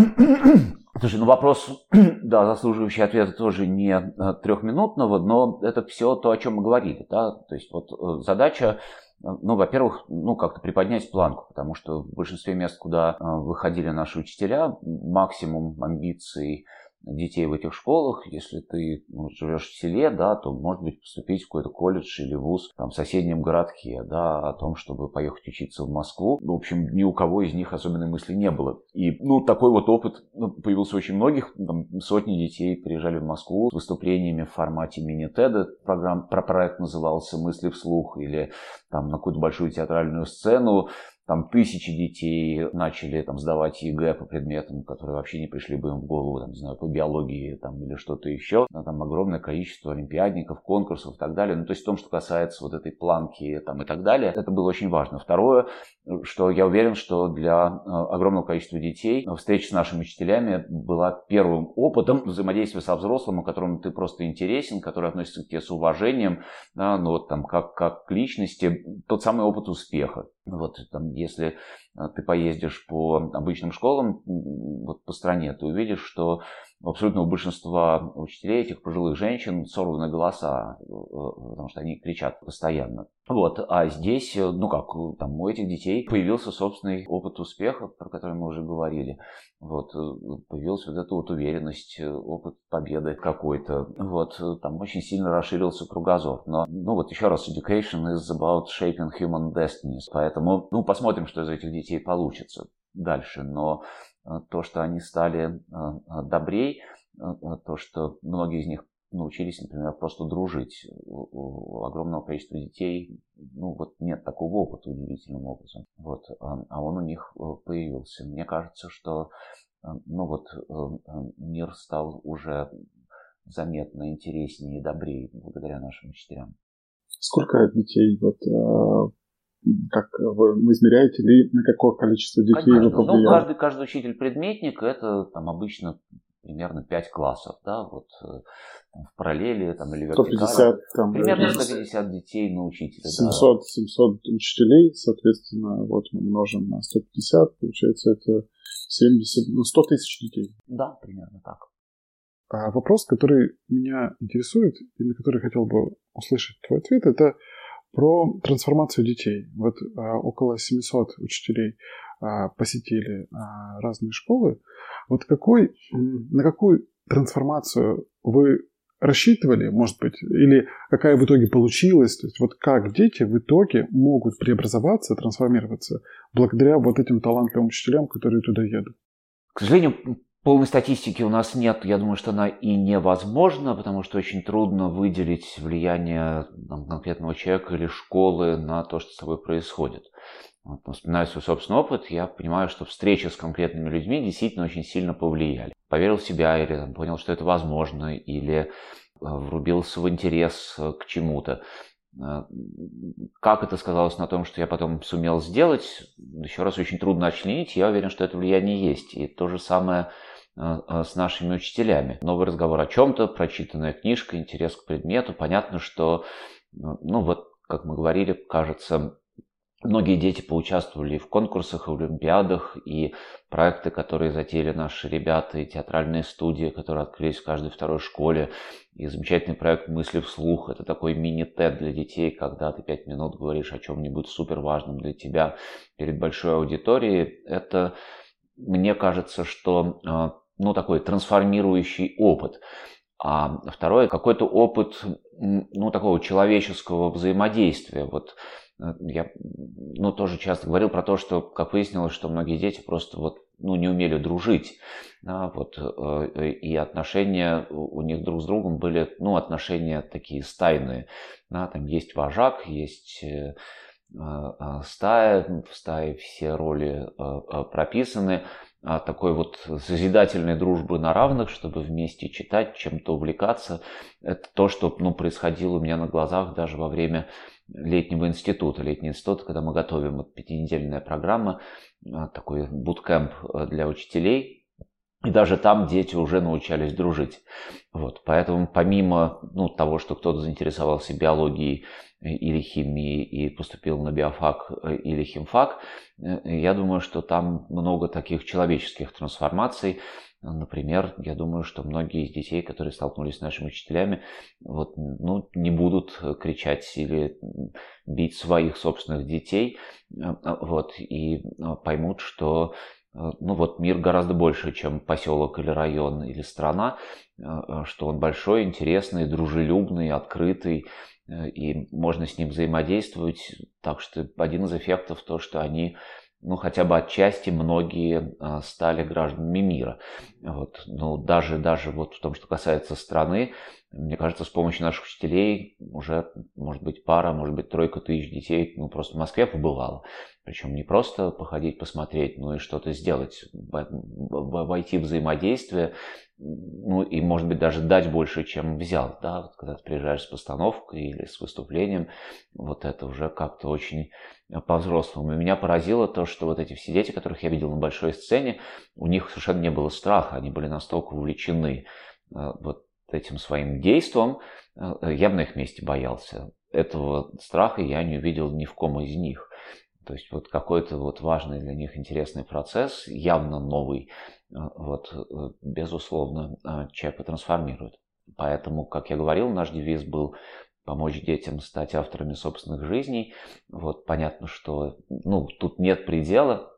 S2: Слушай, ну вопрос, да, заслуживающий ответа тоже не э, трехминутного, но это все то, о чем мы говорили, да, то есть вот э, задача, э, ну, во-первых, ну, как-то приподнять планку, потому что в большинстве мест, куда выходили наши учителя, максимум амбиций детей в этих школах. Если ты ну, живешь в селе, да, то, может быть, поступить в какой-то колледж или вуз там, в соседнем городке, да, о том, чтобы поехать учиться в Москву. В общем, ни у кого из них особенной мысли не было. И, ну, такой вот опыт ну, появился у очень многих. Там, сотни детей приезжали в Москву с выступлениями в формате мини-теда. Программ, про проект назывался «Мысли вслух» или там на какую-то большую театральную сцену там тысячи детей начали там сдавать ЕГЭ по предметам, которые вообще не пришли бы им в голову, там, не знаю, по биологии там, или что-то еще. Но там огромное количество олимпиадников, конкурсов и так далее. Ну, то есть в том, что касается вот этой планки там, и так далее, это было очень важно. Второе, что я уверен, что для э, огромного количества детей встреча с нашими учителями была первым опытом взаимодействия со взрослым, которому ты просто интересен, который относится к тебе с уважением, да, ну вот там как, как к личности, тот самый опыт успеха. Вот там, если э, ты поездишь по обычным школам вот по стране, ты увидишь, что у абсолютного большинства учителей этих пожилых женщин сорваны голоса, э, потому что они кричат постоянно. Вот, а здесь, э, ну как, там у этих детей появился собственный опыт успеха, про который мы уже говорили. Вот, появилась вот эта вот уверенность, опыт победы какой-то. Вот, там очень сильно расширился кругозор. Но, ну вот еще раз, education is about shaping human destinies. Поэтому, ну, посмотрим, что из этих детей получится дальше. Но э, то, что они стали э, э, добрей, то, что многие из них научились, например, просто дружить. У огромного количества детей, ну вот нет такого опыта удивительным образом. Вот, а он у них появился. Мне кажется, что ну вот мир стал уже заметно интереснее и добрее благодаря нашим учителям.
S1: Сколько детей вот как вы измеряете ли, на какое количество детей Конечно. вы повлияли?
S2: Ну, каждый, каждый учитель-предметник это там обычно примерно 5 классов, да, вот э, в параллели там, или вертикали. 150, там, примерно 150 детей на учителя.
S1: 700, да. 700 учителей, соответственно, вот мы множим на 150, получается это 70, ну 100 тысяч детей.
S2: Да, примерно так.
S1: А вопрос, который меня интересует, и на который хотел бы услышать твой ответ, это про трансформацию детей. Вот а, около 700 учителей а, посетили а, разные школы. Вот какой, на какую трансформацию вы рассчитывали, может быть, или какая в итоге получилась? То есть вот как дети в итоге могут преобразоваться, трансформироваться благодаря вот этим талантливым учителям, которые туда едут?
S2: К сожалению, Полной статистики у нас нет, я думаю, что она и невозможна, потому что очень трудно выделить влияние там, конкретного человека или школы на то, что с тобой происходит. Вот, вспоминаю свой собственный опыт, я понимаю, что встречи с конкретными людьми действительно очень сильно повлияли. Поверил в себя или там, понял, что это возможно, или э, врубился в интерес э, к чему-то. Э, как это сказалось на том, что я потом сумел сделать, еще раз очень трудно отчленить. Я уверен, что это влияние есть. И то же самое с нашими учителями. Новый разговор о чем-то, прочитанная книжка, интерес к предмету. Понятно, что, ну вот, как мы говорили, кажется, Многие дети поучаствовали в конкурсах, в олимпиадах, и проекты, которые затеяли наши ребята, и театральные студии, которые открылись в каждой второй школе, и замечательный проект «Мысли вслух». Это такой мини-тед для детей, когда ты пять минут говоришь о чем-нибудь супер важном для тебя перед большой аудиторией. Это, мне кажется, что а, ну, такой трансформирующий опыт. А второе, какой-то опыт ну, такого человеческого взаимодействия. Вот Э, я ну, тоже часто говорил про то, что, как выяснилось, что многие дети просто вот, ну, не умели дружить. Да, вот, э, и отношения у них друг с другом были ну, отношения такие стайные. Да, там есть вожак, есть э, стая, в стае все роли прописаны. А такой вот созидательной дружбы на равных, чтобы вместе читать, чем-то увлекаться. Это то, что ну, происходило у меня на глазах даже во время летнего института. Летний институт, когда мы готовим вот, пятинедельная программа, а, такой буткемп э, для учителей. И даже там дети уже научались дружить. Вот, поэтому помимо ну, того, что кто-то заинтересовался биологией э, или химией и поступил на биофак э, или химфак, я думаю, что там много таких человеческих трансформаций, Например, я думаю, что многие из детей, которые столкнулись с нашими учителями, вот, ну, не будут кричать или бить своих собственных детей, э, вот, и э, поймут, что э, ну вот мир гораздо больше, чем поселок или район или страна, что он большой, интересный, дружелюбный, открытый, и можно с ним взаимодействовать. Так что один из эффектов то, что они ну, хотя бы отчасти многие стали гражданами мира. Вот. Ну, даже, даже вот в том, что касается страны, мне кажется, с помощью наших учителей уже, может быть, пара, может быть, тройка тысяч детей, ну, просто в Москве побывало. Причем не просто походить, посмотреть, но и что-то сделать, войти в взаимодействие, ну, и, может быть, даже дать больше, чем взял, да, вот, когда ты приезжаешь с постановкой или с выступлением, вот это уже как-то очень по-взрослому. И меня поразило то, что вот эти все дети, которых я видел на большой сцене, у них совершенно не было страха, они были настолько увлечены э, вот этим своим действом, э, я бы на их месте боялся. Этого страха я не увидел ни в ком из них. То есть вот какой-то вот важный для них интересный процесс, явно новый, э, вот, безусловно, человека трансформирует. Поэтому, как я говорил, наш девиз был помочь детям стать авторами собственных жизней. Вот понятно, что ну, тут нет предела,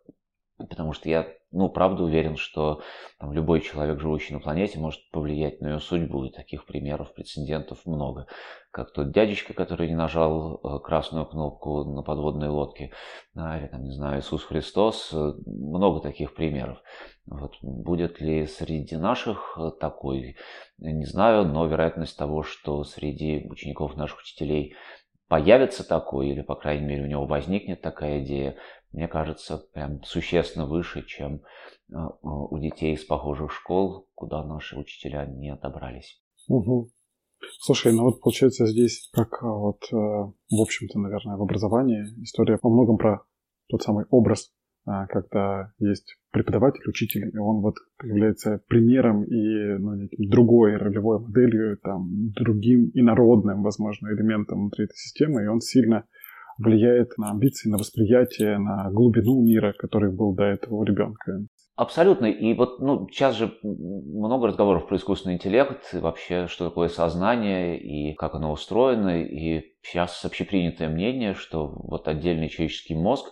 S2: потому что я ну, правда уверен, что там, любой человек, живущий на планете, может повлиять на ее судьбу. И таких примеров, прецедентов много. Как тот дядечка, который не нажал э, красную кнопку на подводной лодке, да, или, там, не знаю, Иисус Христос. Э, много таких примеров. Вот. Будет ли среди наших э, такой, не знаю, но вероятность того, что среди учеников наших учителей появится такой, или, по крайней мере, у него возникнет такая идея, мне кажется, прям существенно выше, чем а, у детей из похожих школ, куда наши учителя не отобрались.
S1: Угу. Слушай, ну вот получается здесь, как а, вот, э, в общем-то, наверное, в образовании история во многом про тот самый образ, когда есть преподаватель, учитель, и он вот является примером и ну, другой ролевой моделью, там, другим инородным, возможно, элементом внутри этой системы, и он сильно влияет на амбиции, на восприятие, на глубину мира, который был до этого у ребенка.
S2: Абсолютно. И вот ну, сейчас же много разговоров про искусственный интеллект, и вообще, что такое сознание и как оно устроено. И сейчас общепринятое мнение, что вот отдельный человеческий мозг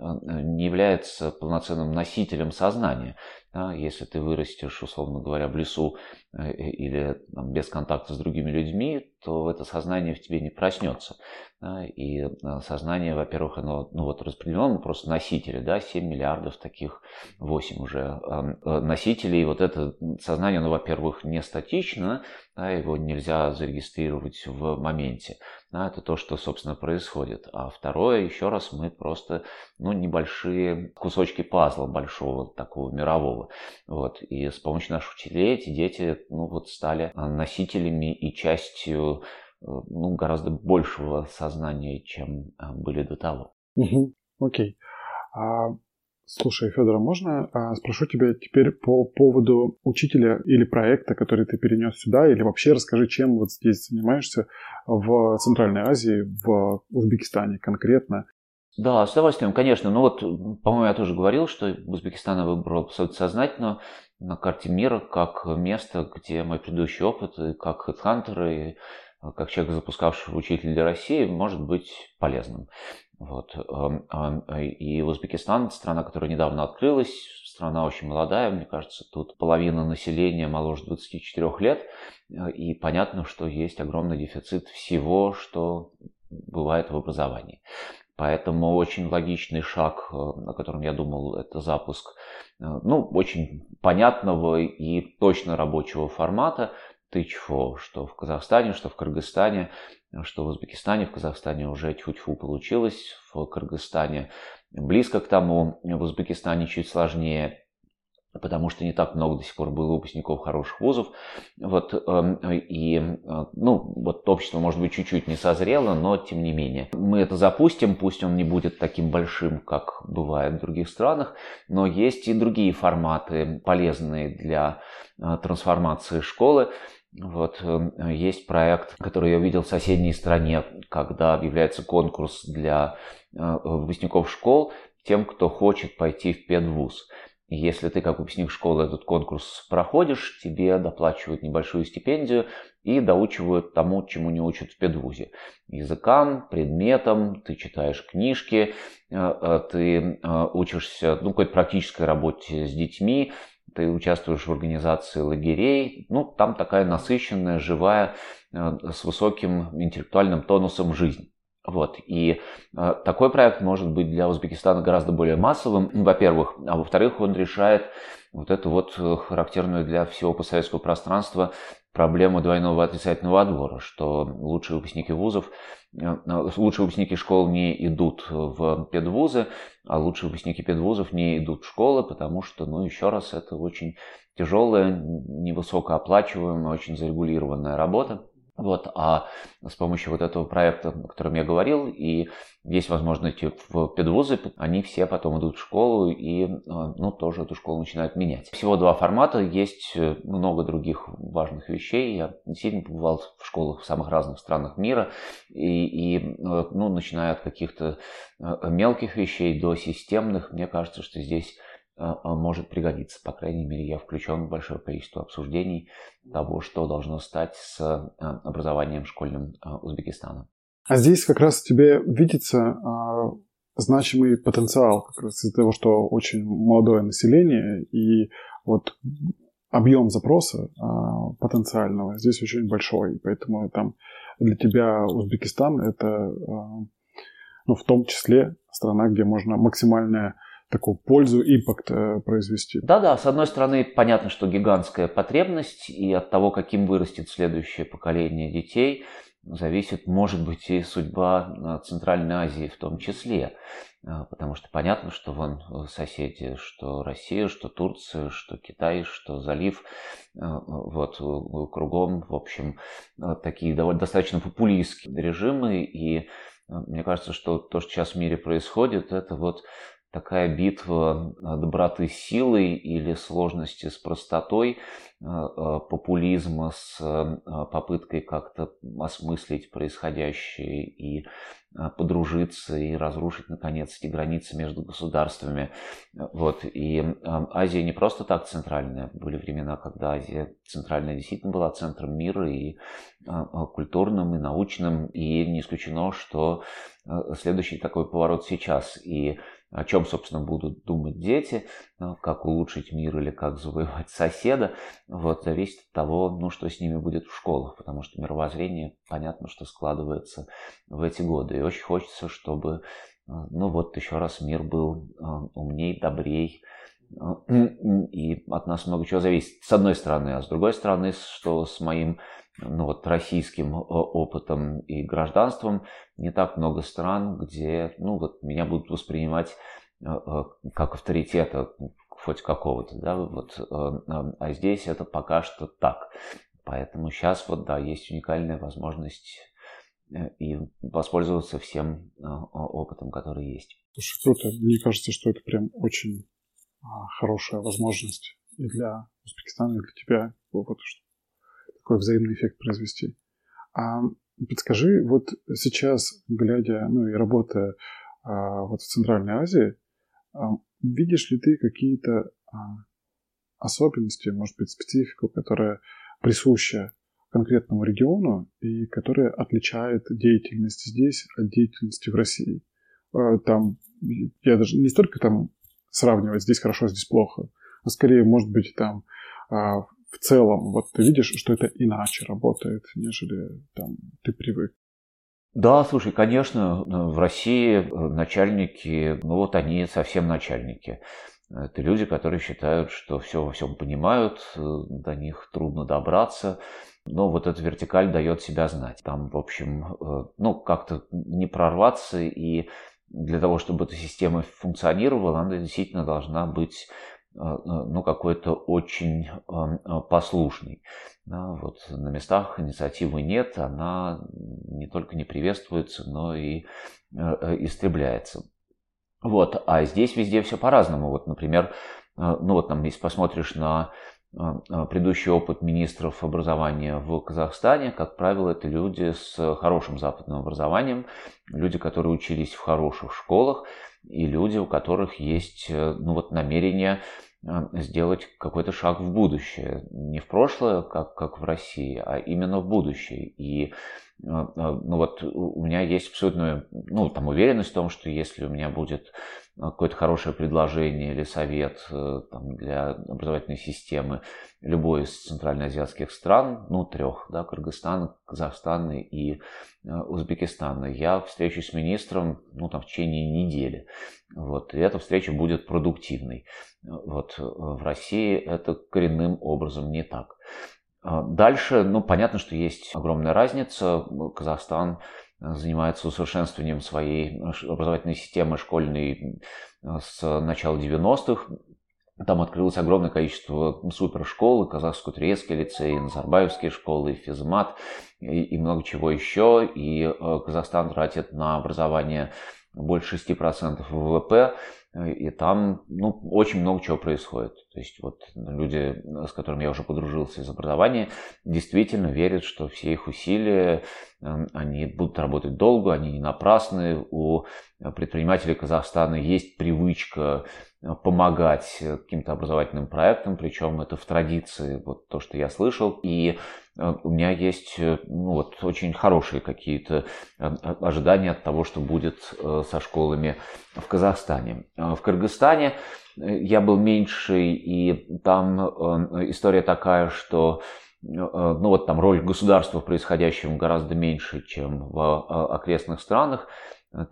S2: не является полноценным носителем сознания. Да, если ты вырастешь, условно говоря, в лесу э, или там, без контакта с другими людьми, то это сознание в тебе не проснется. Да, и сознание, во-первых, оно ну, вот распределено просто носители, да, 7 миллиардов таких, 8 уже носителей. Вот это сознание, оно, во-первых, не статично, да, его нельзя зарегистрировать в моменте. Да, это то, что, собственно, происходит. А второе, еще раз, мы просто ну, небольшие кусочки пазла большого, такого мирового. Вот. И с помощью наших учителей эти дети ну, вот, стали носителями и частью э, ну, гораздо большего сознания, чем э, были до того.
S1: Окей. А Слушай, Федор, а можно а, спрошу тебя теперь по поводу учителя или проекта, который ты перенес сюда, или вообще расскажи, чем вот здесь занимаешься в Центральной Азии, в Узбекистане конкретно.
S2: Да, с удовольствием, конечно. Ну вот, по-моему, я тоже говорил, что Узбекистан я выбрал абсолютно сознательно на карте мира как место, где мой предыдущий опыт, и как хедхантер, и как человек, запускавший учитель для России, может быть полезным. Вот. Эм, эм, и Узбекистан, страна, которая недавно открылась, страна очень молодая, мне кажется, тут половина населения моложе 24 лет, э, и понятно, что есть огромный дефицит всего, что бывает в образовании. Поэтому очень логичный шаг, э, о котором я думал, это запуск э, ну, очень понятного и точно рабочего формата, ТИЧФО, что в Казахстане, что в Кыргызстане что в Узбекистане, в Казахстане уже тьфу-тьфу получилось, в Кыргызстане близко к тому, в Узбекистане чуть сложнее, потому что не так много до сих пор было выпускников хороших вузов. Вот, эм, и, э, ну, вот общество, может быть, чуть-чуть не созрело, но тем не менее. Мы это запустим, пусть он не будет таким большим, как бывает в других странах, но есть и другие форматы, полезные для э, трансформации школы. Вот, эм, есть проект, который я увидел в соседней стране, когда объявляется конкурс для э, выпускников школ тем, кто хочет пойти в педвуз. Если ты как выпускник школы этот конкурс проходишь, тебе доплачивают небольшую стипендию и доучивают тому, чему не учат в педвузе. Языкам, предметам, ты читаешь книжки, э, э, ты учишься ну, какой-то практической работе с детьми, ты участвуешь в организации лагерей, ну, там такая насыщенная, живая, э, с высоким интеллектуальным тонусом жизнь. Вот. И э, такой проект может быть для Узбекистана гораздо более массовым, во-первых. А во-вторых, он решает вот эту вот э, характерную для всего постсоветского пространства проблему двойного отрицательного отбора, что лучшие выпускники вузов, э, лучшие выпускники школ не идут в педвузы, а лучшие выпускники педвузов не идут в школы, потому что, ну, еще раз, это очень тяжелая, невысокооплачиваемая, очень зарегулированная работа. Вот, а с помощью вот этого проекта, о котором я говорил, и есть возможность в педвузы, они все потом идут в школу и ну, тоже эту школу начинают менять. Всего два формата, есть э, много других важных вещей. Я действительно побывал в школах в самых разных странах мира, и, и э, ну, начиная от каких-то э, мелких вещей до системных, мне кажется, что здесь а, а, может пригодиться. По крайней мере, я включен в большое количество обсуждений того, что должно стать с а, образованием школьным Узбекистана.
S1: А здесь как раз тебе видится значимый потенциал как раз из-за того, что очень молодое население и вот объем запроса потенциального здесь очень большой, поэтому там для тебя Узбекистан это ну, в том числе страна, где можно максимальное такую пользу, импакт э, произвести.
S2: Да-да, с одной стороны, понятно, что гигантская потребность, и от того, каким вырастет следующее поколение детей, зависит, может быть, и судьба э, Центральной Азии в том числе. Э, потому что понятно, что вон соседи, что Россия, что Турция, что Китай, что залив, вот кругом, в общем, такие довольно достаточно популистские режимы. И мне кажется, что то, что сейчас в мире происходит, это вот такая битва э, доброты с силой или сложности с простотой, э, э, популизма с попыткой как-то осмыслить происходящее и подружиться и разрушить наконец эти границы между государствами. Вот. И Азия не просто так центральная. Были времена, когда Азия центральная действительно была центром мира и культурным, и научным. И не исключено, что следующий такой поворот сейчас. И о чем, собственно, будут думать дети, как улучшить мир или как завоевать соседа, вот, зависит от того, ну, что с ними будет в школах, потому что мировоззрение, понятно, что складывается в эти годы. И очень хочется, чтобы, ну, вот еще раз мир был умней, добрей, и от нас много чего зависит, с одной стороны, а с другой стороны, что с моим ну, вот, российским опытом и гражданством не так много стран, где ну, вот, меня будут воспринимать э, э, как авторитета хоть какого-то, да, вот, э, а здесь это пока что так. Поэтому сейчас вот, да, есть уникальная возможность и воспользоваться всем опытом, который есть.
S1: Слушай, круто. Мне кажется, что это прям очень а, хорошая возможность и для Узбекистана, и для тебя, вот, такой взаимный эффект произвести. А подскажи, вот сейчас, глядя, ну и работая а, вот в Центральной Азии, а, видишь ли ты какие-то а, особенности, может быть, специфику, которая присуща конкретному региону и которая отличает деятельность здесь от деятельности в России? Там, я даже не столько там сравнивать здесь хорошо, здесь плохо. А скорее, может быть, там в целом, вот ты видишь, что это иначе работает, нежели там ты привык.
S2: Да, слушай, конечно, в России э, начальники, ну вот они совсем начальники. Это люди, которые считают, что все во всем понимают, э, до них трудно добраться. Но вот эта вертикаль дает себя знать. Там, в общем, э, ну, как-то не прорваться и для того, чтобы эта система функционировала, она действительно должна быть э, э, ну, какой-то очень э, послушный. Да, вот на местах инициативы нет, она не только не приветствуется, но и истребляется. Вот, а здесь везде все по-разному. Вот, например, ну вот там, если посмотришь на а, а, предыдущий опыт министров образования в Казахстане, как правило, это люди с хорошим западным образованием, люди, которые учились в хороших школах, и люди, у которых есть э, ну, вот, намерение а, сделать какой-то шаг в будущее. Не в прошлое, как, как в России, а именно в будущее. И ну вот у меня есть абсолютная ну, там, уверенность в том, что если у меня будет какое-то хорошее предложение или совет э, там, для образовательной системы любой из центральноазиатских стран, ну, трех, да, Кыргызстана, Казахстана и э, Узбекистана, я встречусь с министром, ну, там, в течение недели. Вот, и эта встреча будет продуктивной. Вот, э, в России это коренным образом не так. Дальше, ну, понятно, что есть огромная разница. Казахстан занимается усовершенствованием своей образовательной системы школьной э, с начала 90-х. Там открылось огромное количество супершкол, казахско-турецкий лицей, назарбаевские школы, физмат и, и много чего еще. И э, Казахстан тратит на образование больше 6% ВВП. И там ну, очень много чего происходит. То есть вот люди, с которыми я уже подружился из образования, действительно верят, что все их усилия, эм, они будут работать долго, они не напрасны. У предпринимателей Казахстана есть привычка э, помогать каким-то образовательным проектам, причем это в традиции, вот то, что я слышал. И э, у меня есть э, ну, вот, очень хорошие какие-то ожидания от того, что будет со школами в Казахстане. В Кыргызстане я был меньше, и там э, история такая, что э, ну вот там роль государства в происходящем гораздо меньше, чем в э, окрестных странах.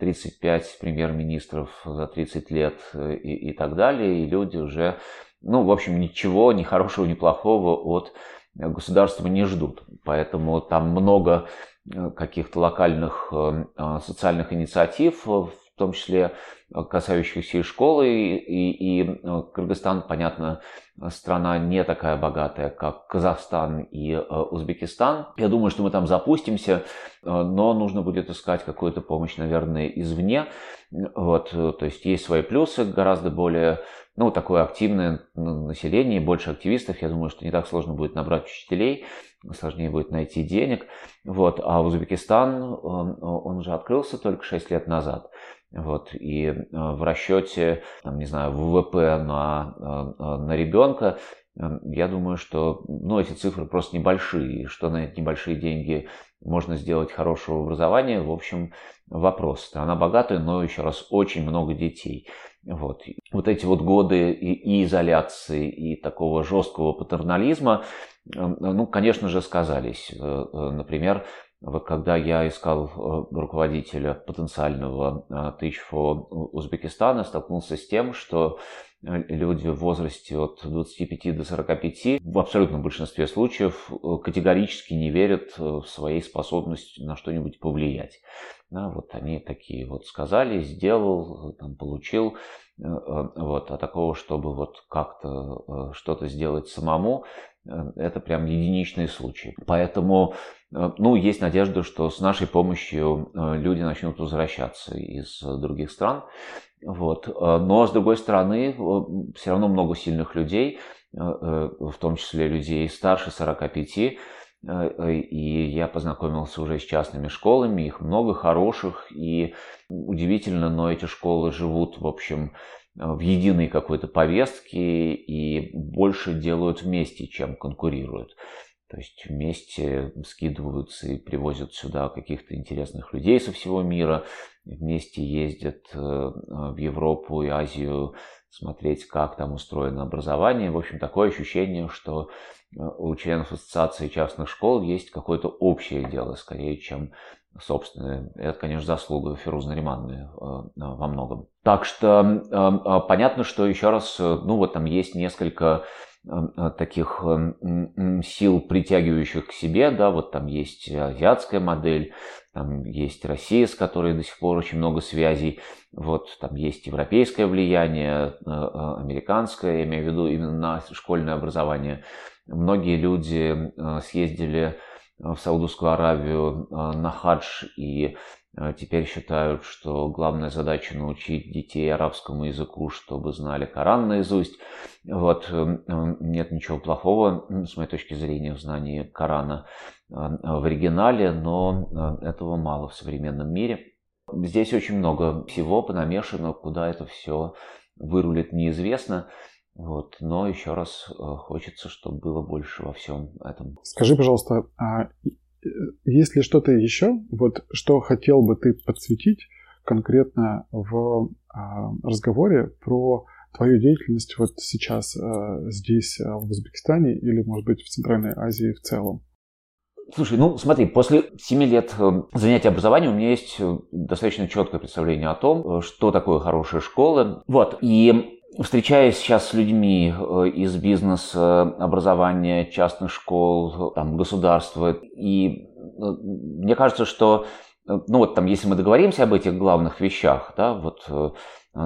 S2: 35 премьер-министров за 30 лет и, и так далее, и люди уже, ну, в общем, ничего, ни хорошего, ни плохого от государства не ждут. Поэтому там много каких-то локальных социальных инициатив, в том числе Э, касающихся и школы, и, и э, Кыргызстан, понятно, страна не такая богатая, как Казахстан и э, Узбекистан. Я думаю, что мы там запустимся, но нужно будет искать какую-то помощь, наверное, извне. Вот, то есть есть свои плюсы, гораздо более ну, такое активное население, больше активистов. Я думаю, что не так сложно будет набрать учителей, сложнее будет найти денег. Вот. А Узбекистан, он уже открылся только 6 лет назад. Вот, и э, в расчете, там, не знаю, ВВП на, э, на ребенка я думаю, что ну, эти цифры просто небольшие, что на эти небольшие деньги можно сделать хорошего образования, в общем, вопрос. Страна богатая, но еще раз очень много детей. Вот, вот эти вот годы и, и изоляции, и такого жесткого патернализма, ну, конечно же, сказались. Э, э, например, вот когда я искал э, руководителя потенциального Тычфо Узбекистана, столкнулся с тем, что люди в возрасте от 25 до 45 в абсолютном большинстве случаев категорически не верят в своей способность на что-нибудь повлиять. Да, вот они такие вот сказали, сделал, там, получил. Э, э, вот, а такого, чтобы вот как-то э, что-то сделать самому, это прям единичные случаи. Поэтому, ну, есть надежда, что с нашей помощью люди начнут возвращаться из других стран. Вот. Но, с другой стороны, все равно много сильных людей, в том числе людей старше 45, Э, э, и я познакомился уже с частными школами, их много хороших, и удивительно, но эти школы живут, в общем, э, в единой какой-то повестке и больше делают вместе, чем конкурируют. То есть вместе скидываются и привозят сюда каких-то интересных людей со всего мира, вместе ездят в Европу и Азию смотреть, как там устроено образование. В общем, такое ощущение, что Э, у членов ассоциации частных школ есть какое-то общее дело, скорее, чем собственное. Это, конечно, заслуга Феруза Наримановны э, во многом. Так что э, понятно, что еще раз, ну вот там есть несколько таких сил, притягивающих к себе, да, вот там есть азиатская модель, там есть Россия, с которой до сих пор очень много связей, вот там есть европейское влияние, американское, я имею в виду именно на школьное образование, Многие люди э, съездили э, в Саудовскую Аравию э, на хадж и теперь считают, что главная задача научить детей арабскому языку, чтобы знали Коран наизусть. Вот, нет ничего плохого, с моей точки зрения, в знании Корана в оригинале, но этого мало в современном мире. Здесь очень много всего понамешано, куда это все вырулит неизвестно. Вот. Но еще раз э, хочется, чтобы было больше во всем этом.
S1: Скажи, пожалуйста, а э, есть ли что-то еще, вот, что хотел бы ты подсветить конкретно в а, разговоре про твою деятельность вот сейчас а, здесь, в Узбекистане или, может быть, в Центральной Азии в целом?
S2: Слушай, ну смотри, после 7 лет занятия образованием у меня есть достаточно четкое представление о том, что такое хорошая школа. Вот, и Встречаясь сейчас с людьми э, из бизнеса, образования, частных школ, там, государства, и э, мне кажется, что э, ну вот там, если мы договоримся об этих главных вещах, да, вот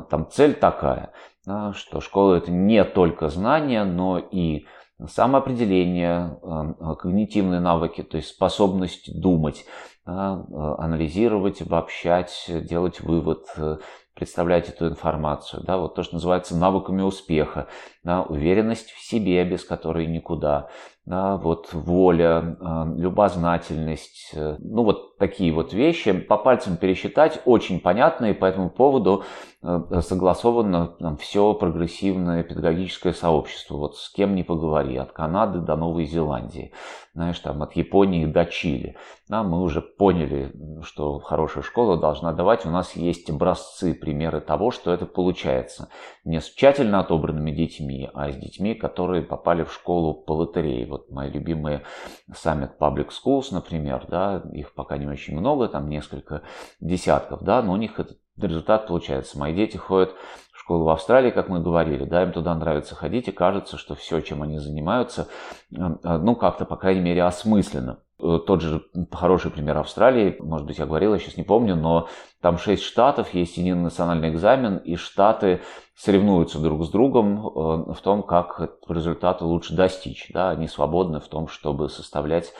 S2: там цель такая, да, что школа это не только знания, но и самоопределение, когнитивные навыки, то есть способность думать, анализировать, обобщать, делать вывод, представлять эту информацию, да, вот то, что называется навыками успеха, да, уверенность в себе, без которой никуда, да, вот воля, а, любознательность, э, ну вот такие вот вещи. По пальцам пересчитать очень понятно, и по этому поводу э, согласовано все прогрессивное педагогическое сообщество, вот с кем не поговори, от Канады до Новой Зеландии, знаешь, там от Японии до Чили, да, мы уже поняли, что хорошая школа должна давать, у нас есть образцы, примеры того, что это получается, не с тщательно отобранными детьми, а с детьми, которые попали в школу по лотерее, вот мои любимые Summit Public Schools, например, да, их пока не очень много, там несколько десятков, да, но у них этот результат получается. Мои дети ходят в школу в Австралии, как мы говорили, да, им туда нравится ходить, и кажется, что все, чем они занимаются, э, э, ну, как-то, по крайней мере, осмысленно. Э, тот же хороший пример Австралии, может быть, я говорил, я сейчас не помню, но там шесть штатов, есть единый национальный экзамен, и штаты соревнуются друг с другом э, в том, как результаты лучше достичь. Да? Они свободны в том, чтобы составлять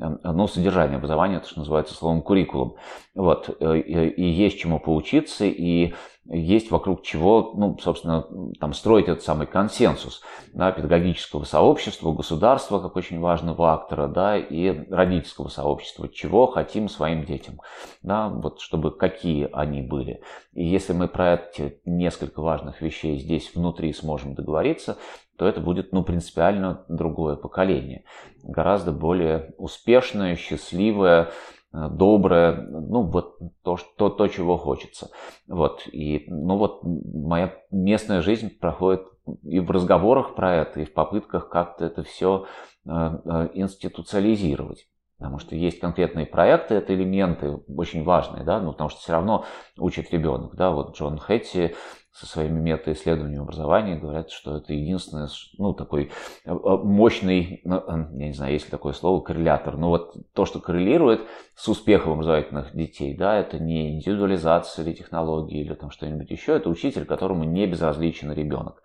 S2: э, ну, содержание образования, это что называется словом куррикулум. Вот. И есть чему поучиться, и есть вокруг чего, ну, собственно, там строить этот самый консенсус да, педагогического сообщества, государства, как очень важного актора, да, и родительского сообщества, чего хотим своим детям, да, вот чтобы какие они были. И если мы про эти несколько важных вещей здесь внутри сможем договориться, то это будет ну, принципиально другое поколение. Гораздо более успешное, счастливое, доброе, ну вот то, то, то, чего хочется. Вот. И ну вот моя местная жизнь проходит и в разговорах про это, и в попытках как-то это все э, э, институциализировать. Потому что есть конкретные проекты, это элементы очень важные, да, ну, потому что все равно учит ребенок, да, вот Джон Хэтти со своими метаисследованиями образования говорят, что это единственный, ну, такой э, мощный, ну, я не знаю, есть ли такое слово, коррелятор, но вот то, что коррелирует с успехом образовательных детей, да, это не индивидуализация или технологии или там что-нибудь еще, это учитель, которому не безразличен ребенок.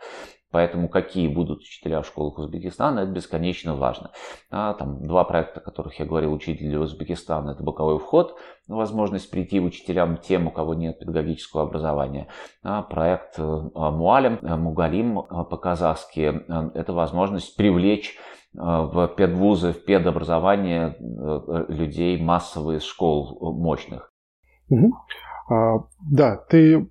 S2: Поэтому какие будут учителя в школах Узбекистана, это бесконечно важно. А, там два проекта, о которых я говорил, учитель для Узбекистана, это боковой вход, возможность прийти учителям тем, у кого нет педагогического образования. А, проект э, Муалем, э, Мугалим э, по-казахски, это возможность привлечь в педвузы, в педобразование людей массовые из школ мощных.
S1: Угу. А, да, ты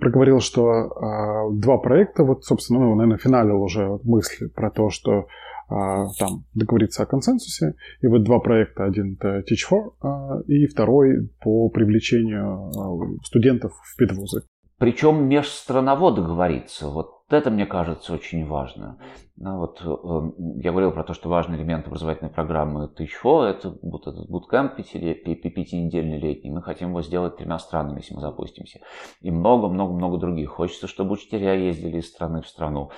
S1: проговорил, что а, два проекта, вот, собственно, ну, наверное, финалил уже мысли про то, что а, там договориться о консенсусе. И вот два проекта. Один это Teach4, а, и второй по привлечению а, студентов в педвузы.
S2: Причем межстраново договориться. Вот это, мне кажется, очень важно. Ну, вот, э, я говорил про то, что важный элемент образовательной программы ТИЧФО – это вот этот буткэмп пятинедельный летний. Мы хотим его сделать тремя странами, если мы запустимся. И много-много-много других. Хочется, чтобы учителя ездили из страны в страну.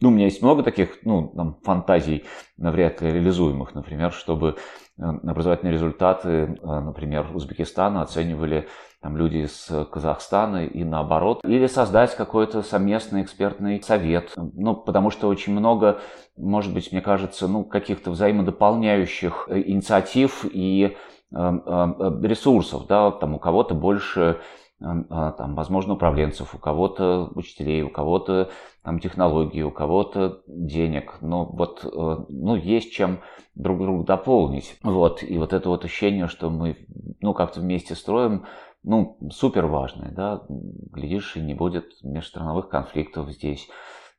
S2: Ну, у меня есть много таких ну, там, фантазий, навряд ли реализуемых. Например, чтобы э, образовательные результаты, э, например, Узбекистана оценивали там, люди из Казахстана и наоборот. Или создать какой-то совместный экспертный совет. Ну, потому что очень много, может быть, мне кажется, ну, каких-то взаимодополняющих э, инициатив и ресурсов. Да? Там у кого-то больше там, возможно, управленцев, у кого-то учителей, у кого-то там, технологий, у кого-то денег. Но вот э, ну, есть чем друг друга дополнить. Вот. И вот это вот ощущение, что мы ну, как-то вместе строим, ну, супер важное. Да? Глядишь, и не будет межстрановых конфликтов здесь.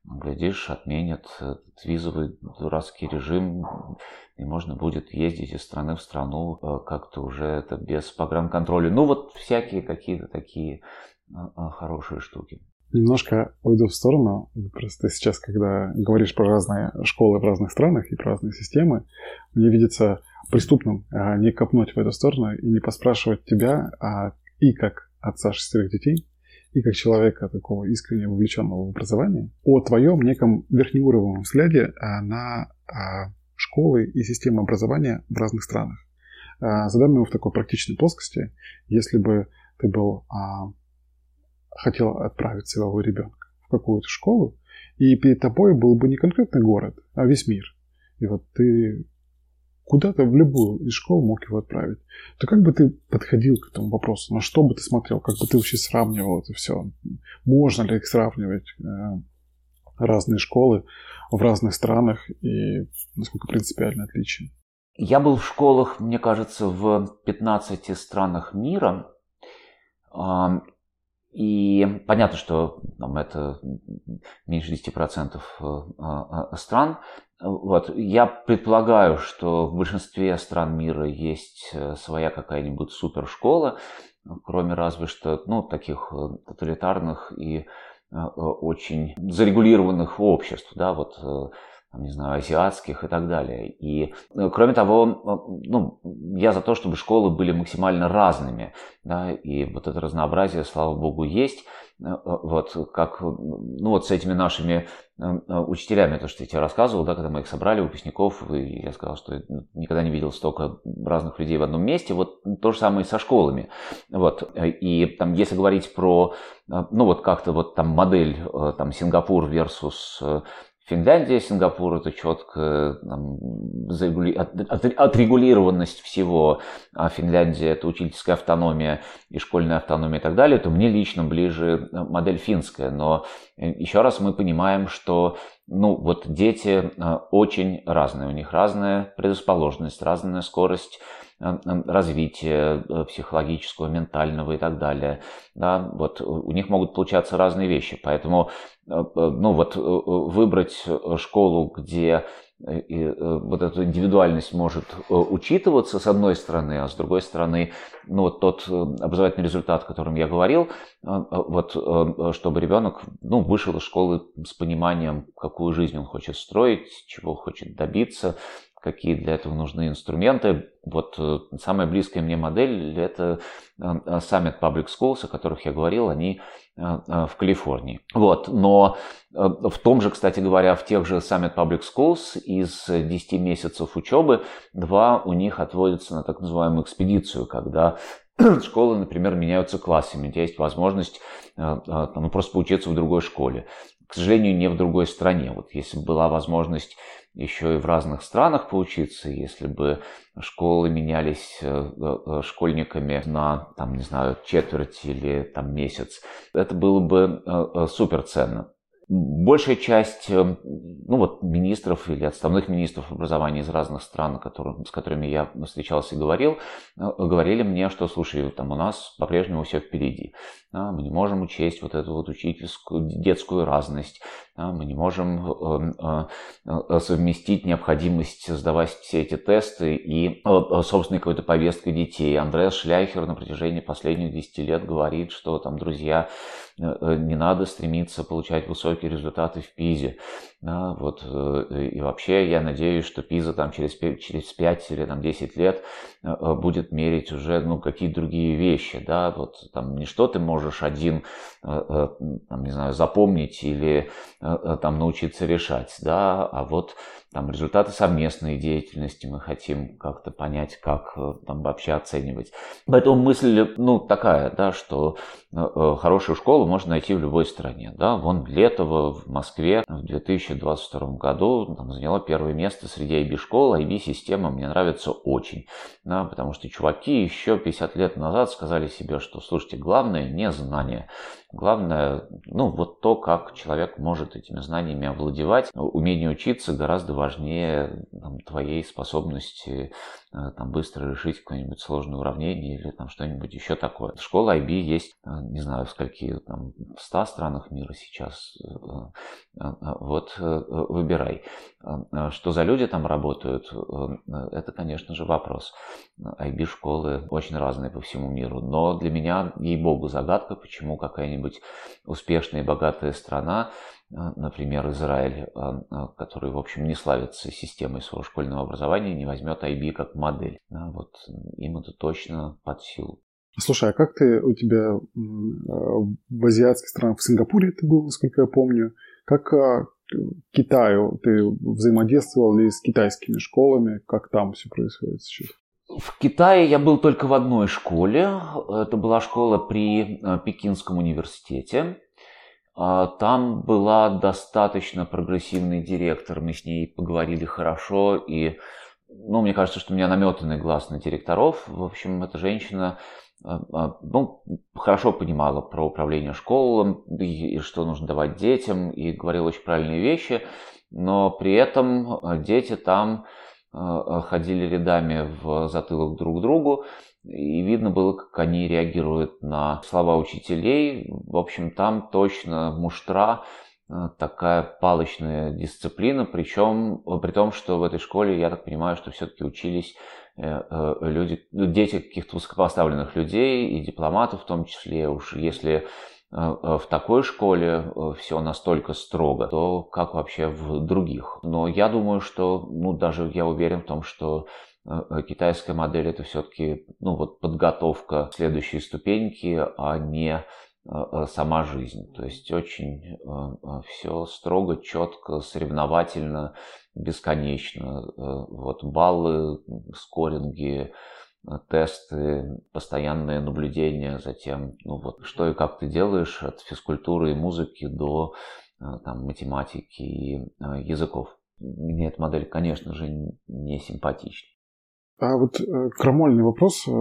S2: Глядишь, отменят этот визовый дурацкий режим, и можно будет ездить из страны в страну э, как-то уже это без погранконтроля. Ну вот всякие какие-то такие э, э, хорошие штуки.
S1: Немножко уйду в сторону. Просто сейчас, когда говоришь про разные школы в разных странах и про разные системы, мне видится преступным не копнуть в эту сторону и не поспрашивать тебя а и как отца шестерых детей, и как человека такого искренне вовлеченного в образование, о твоем неком верхнеуровневом взгляде а, на а, школы и системы образования в разных странах. А, задам его в такой практичной плоскости. Если бы ты был хотел отправить своего ребенка в какую-то школу, и перед тобой был бы не конкретный город, а весь мир. И вот ты куда-то в любую из школ мог его отправить, то как бы ты подходил к этому вопросу? На что бы ты смотрел? Как бы ты вообще сравнивал это все? Можно ли их сравнивать? Э, разные школы в разных странах и насколько принципиально отличие?
S2: Я был в школах, мне кажется, в 15 странах мира. И понятно, что там, это меньше 10% э, стран, вот. Я предполагаю, что в большинстве стран мира есть э, своя какая-нибудь супершкола, кроме разве что ну, таких э, тоталитарных и э, очень зарегулированных обществ, да, вот не знаю, азиатских и так далее. И, кроме того, ну, я за то, чтобы школы были максимально разными, да, и вот это разнообразие, слава богу, есть. Вот, как, ну, вот с этими нашими учителями, то, что я тебе рассказывал, да, когда мы их собрали, выпускников, и я сказал, что никогда не видел столько разных людей в одном месте, вот то же самое и со школами. Вот, и там, если говорить про, ну, вот как-то вот там модель, там, Сингапур versus Финляндия, Сингапур это четко там, отрегулированность всего, а Финляндия это учительская автономия и школьная автономия и так далее, то мне лично ближе модель финская. Но э, еще раз мы понимаем, что ну, вот дети очень разные, у них разная предрасположенность, разная скорость развития психологического, ментального и так далее. Да, вот у них могут получаться разные вещи, поэтому ну, вот, выбрать школу, где вот эта индивидуальность может учитываться с одной стороны, а с другой стороны, ну вот тот образовательный результат, о котором я говорил, вот чтобы ребенок ну, вышел из школы с пониманием, какую жизнь он хочет строить, чего хочет добиться, какие для этого нужны инструменты. Вот э, самая близкая мне модель – это э, Summit Public Schools, о которых я говорил, они э, в Калифорнии. Вот. Но в том же, кстати говоря, в тех же Summit Public Schools из 10 месяцев учебы два у них отводятся на так называемую экспедицию, когда школы, например, меняются классами. У тебя есть возможность ну, просто поучиться в другой школе. К сожалению, не в другой стране. Вот если бы была возможность еще и в разных странах поучиться, если бы школы менялись э, э, школьниками на, там, не знаю, четверть или там месяц, это было бы э, супер ценно большая часть ну вот, министров или отставных министров образования из разных стран, которые, с которыми я встречался и говорил, говорили мне, что, слушай, там у нас по-прежнему все впереди. Мы не можем учесть вот эту вот учительскую, детскую разность. Мы не можем э, совместить необходимость сдавать все эти тесты и собственной какой-то повесткой детей. Андреас Шляхер на протяжении последних 10 лет говорит, что там, друзья, не надо стремиться получать высокие результаты в ПИЗе. Да, вот, э, и вообще я надеюсь, что ПИЗа там через, через 5 или там, 10 лет э, э, будет мерить уже ну, какие-то другие вещи. Да? Вот, там, не что ты можешь один там, не знаю, запомнить или там, научиться решать, да? а вот там, результаты совместной деятельности мы хотим как-то понять, как там, вообще оценивать. Поэтому мысль ну, такая, да, что хорошую школу можно найти в любой стране. Да? Вон Летово в Москве в 2000 2022 году там, заняла первое место среди IB-школ. IB-система мне нравится очень, да, потому что чуваки еще 50 лет назад сказали себе, что, слушайте, главное не знание, главное, ну, вот то, как человек может этими знаниями овладевать. Умение учиться гораздо важнее там, твоей способности Э, там быстро решить какое-нибудь сложное уравнение или там что-нибудь еще такое. Школа IB есть, э, не знаю, в скольки там, в 100 странах мира сейчас. Э, вот выбирай. Что за люди там работают, это, конечно же, вопрос. IB-школы очень разные по всему миру. Но для меня, ей-богу, загадка, почему какая-нибудь успешная и богатая страна например, Израиль, а, а, который, в общем, не славится системой своего школьного образования, не возьмет IB как модель. Вот им это точно под силу.
S1: Слушай, а как ты у тебя в азиатских странах, в Сингапуре ты был, насколько я помню, как Китаю ты взаимодействовал ли с китайскими школами, как там все происходит сейчас?
S2: В Китае я был только в одной школе. Это была школа при Пекинском университете. А, там была достаточно прогрессивный директор, мы с ней поговорили хорошо, и, ну, мне кажется, что у меня наметанный глаз на директоров. В общем, эта женщина а, а, ну, хорошо понимала про управление школой и, что нужно давать детям, и говорила очень правильные вещи, но при этом дети там ходили рядами в затылок друг к другу, и видно было, как они реагируют на слова учителей. В общем, там точно муштра э, такая палочная дисциплина, причем при том, что в этой школе, я так понимаю, что все-таки учились э, э, люди, ну, дети каких-то высокопоставленных людей и дипломатов в том числе. Уж если в такой школе все настолько строго, то как вообще в других? Но я думаю, что, ну, даже я уверен в том, что Э, э, китайская модель это все-таки ну, вот подготовка следующей ступеньки, а не э, сама жизнь. То есть очень все строго, четко, соревновательно, бесконечно. Вот баллы, скоринги, тесты, постоянное наблюдение за тем, ну вот, что и как ты делаешь от физкультуры и музыки до там, математики и языков. Мне эта модель, конечно же, не симпатична.
S1: А вот э, крамольный вопрос э,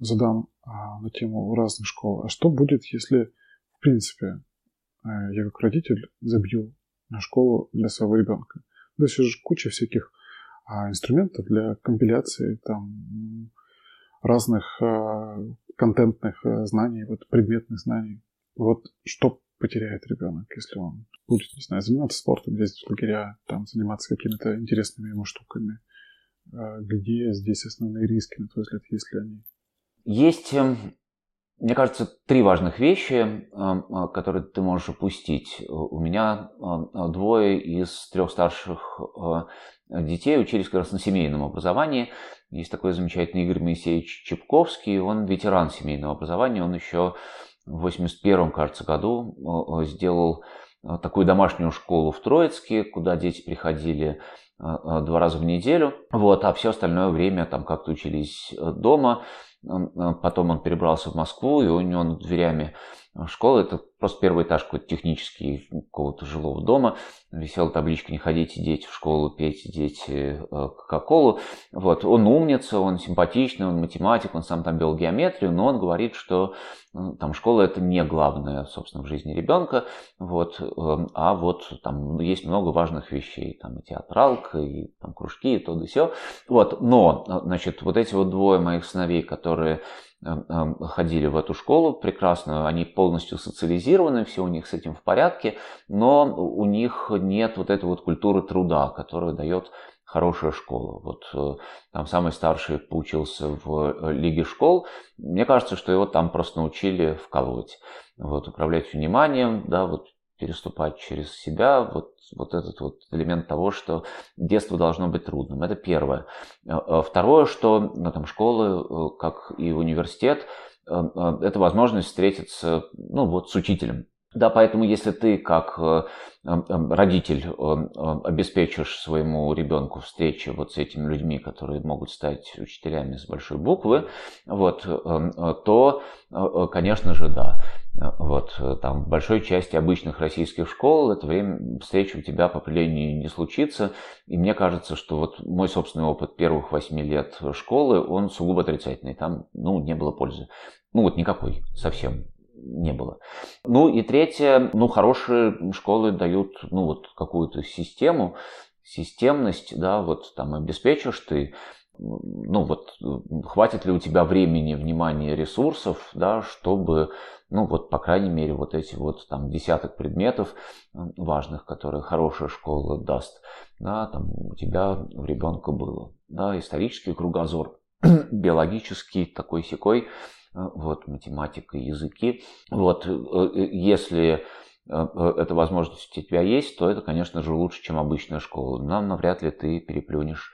S1: задам а, на тему разных школ. А что будет, если, в принципе, э, я как родитель забью школу для своего ребенка. То есть же куча всяких а, инструментов для компиляции там разных контентных знаний, вот предметных знаний. Вот что потеряет ребенок, если он будет, не знаю, заниматься спортом, ездить в лагеря, там, заниматься какими-то интересными ему штуками. А где здесь основные риски, на твой взгляд, если они?
S2: Есть эм, мне кажется, три важных вещи, эм, э, которые ты можешь упустить. У меня эм, двое из трех старших э, детей учились как раз на семейном образовании. Есть такой замечательный Игорь Моисеевич Чепковский, он ветеран семейного образования, он еще в 81 кажется, году э, сделал такую домашнюю школу в Троицке, куда дети приходили два раза в неделю, вот, а все остальное время там как-то учились дома. А, потом он перебрался в Москву, и у него над дверями школы, это просто первый этаж какой-то технический какого-то жилого дома, висела табличка «Не ходите, дети, в школу, пейте, дети, э, Кока-Колу». Вот. Он умница, он симпатичный, он математик, он сам там вел геометрию, но он говорит, что ну, там школа – это не главное, собственно, в жизни ребенка, вот, эм, а вот там есть много важных вещей, там и театралка, и там кружки, и то да сё. Вот. Но, значит, вот эти вот двое моих сыновей, которые ходили в эту школу прекрасно, они полностью социализированы, все у них с этим в порядке, но у них нет вот этой вот культуры труда, которая дает хорошая школа. Вот э, там самый старший поучился в э, Лиге школ. Мне кажется, что его там просто научили вколоть. Вот, управлять вниманием, да, вот переступать через себя, вот, вот этот вот элемент того, что детство должно быть трудным. Это первое. Э, э, второе, что ну, там, школы, э, как и университет, это возможность встретиться ну, вот, с учителем. Да, поэтому если ты как родитель обеспечишь своему ребенку встречи вот с этими людьми, которые могут стать учителями с большой буквы, вот, то, конечно же, да. Вот, там в большой части обычных российских школ это время встречи у тебя по определению не случится. И мне кажется, что вот мой собственный опыт первых восьми лет школы, он сугубо отрицательный. Там, ну, не было пользы. Ну, вот никакой совсем не было. Ну и третье, ну, хорошие школы дают, ну, вот какую-то систему, системность, да, вот там обеспечишь ты ну вот, хватит ли у тебя времени, внимания, ресурсов, да, чтобы, ну вот, по крайней мере, вот эти вот там десяток предметов важных, которые хорошая школа даст, да, там у тебя у ребенка было, да, исторический кругозор, биологический такой секой, вот, математика, языки, вот, э, э, если э, эта возможность у тебя есть, то это, конечно же, лучше, чем обычная школа. Но навряд ли ты переплюнешь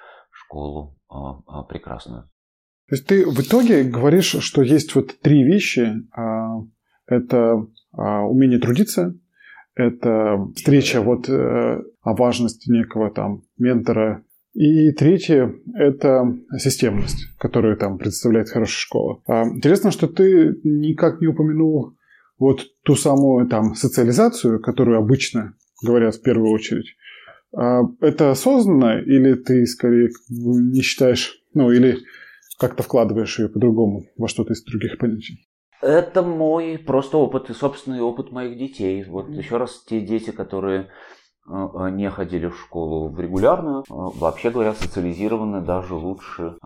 S2: школу а, а, прекрасную.
S1: То есть ты в итоге говоришь, что есть вот три вещи. А, это умение трудиться, это встреча вот э, о важности некого там ментора. И третье – это системность, которую там представляет хорошая школа. Интересно, что ты никак не упомянул вот ту самую там социализацию, которую обычно говорят в первую очередь. А это осознанно или ты скорее не считаешь, ну или как-то вкладываешь ее по-другому во что-то из других понятий?
S2: Это мой просто опыт и собственный опыт моих детей. Вот mm-hmm. еще раз, те дети, которые не ходили в школу в регулярную, э, вообще говоря, социализированы даже лучше,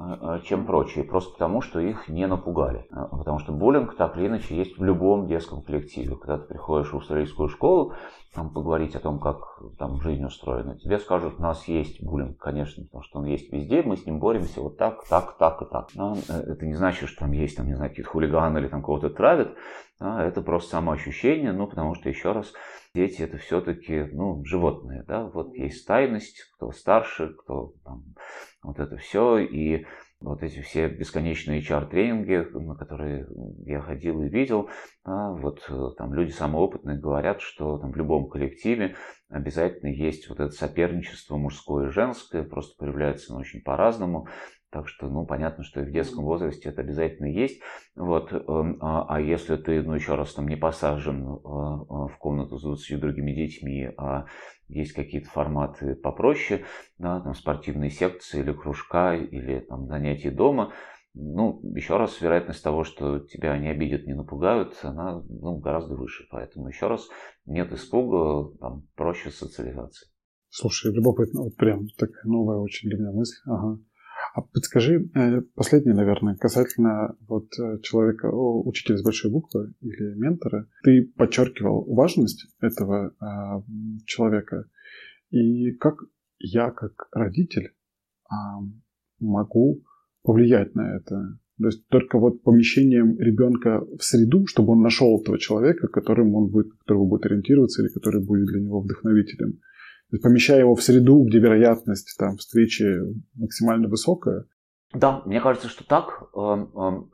S2: чем прочие, просто потому, что их не напугали. Потому что буллинг так или иначе есть в любом детском коллективе. Когда ты приходишь в австралийскую школу, там, поговорить о том, как там жизнь устроена, тебе скажут, у нас есть буллинг, конечно, потому что он есть везде, мы с ним боремся вот так, так, так и так. Но это не значит, что там есть, там, не знаю, какие-то хулиганы или там кого-то травят, а это просто самоощущение, ну, потому что, еще раз, дети это все-таки ну, животные, да, вот есть стайность, кто старше, кто там, вот это все, и вот эти все бесконечные HR-тренинги, на которые я ходил и видел, вот э, там люди самоопытные говорят, что там в любом коллективе обязательно есть вот это соперничество мужское и женское, просто проявляется оно очень по-разному. Так что, ну, понятно, что и в детском возрасте это обязательно есть. Вот, эм, а, а если ты, ну, еще раз там не посажен э, э, в комнату с 20 другими детьми, а есть какие-то форматы попроще, да, там спортивные секции или кружка, или там занятия дома, ну, еще раз, вероятность того, что тебя не обидят, не напугают, она ну, гораздо выше. Поэтому еще раз, нет испуга, там проще социализации.
S1: Слушай, любопытно, вот прям такая новая очень для меня мысль. Ага. А подскажи, э, последнее, наверное, касательно вот э, человека, учителя с большой буквы или ментора. Ты подчеркивал важность этого а, человека. И как я, как родитель, а, могу повлиять на это? То есть только вот помещением ребенка в среду, чтобы он нашел этого человека, которым он будет, которого будет ориентироваться или который будет для него вдохновителем помещая его в среду, где вероятность там, встречи максимально высокая.
S2: Да, мне кажется, что так. Эм, эм,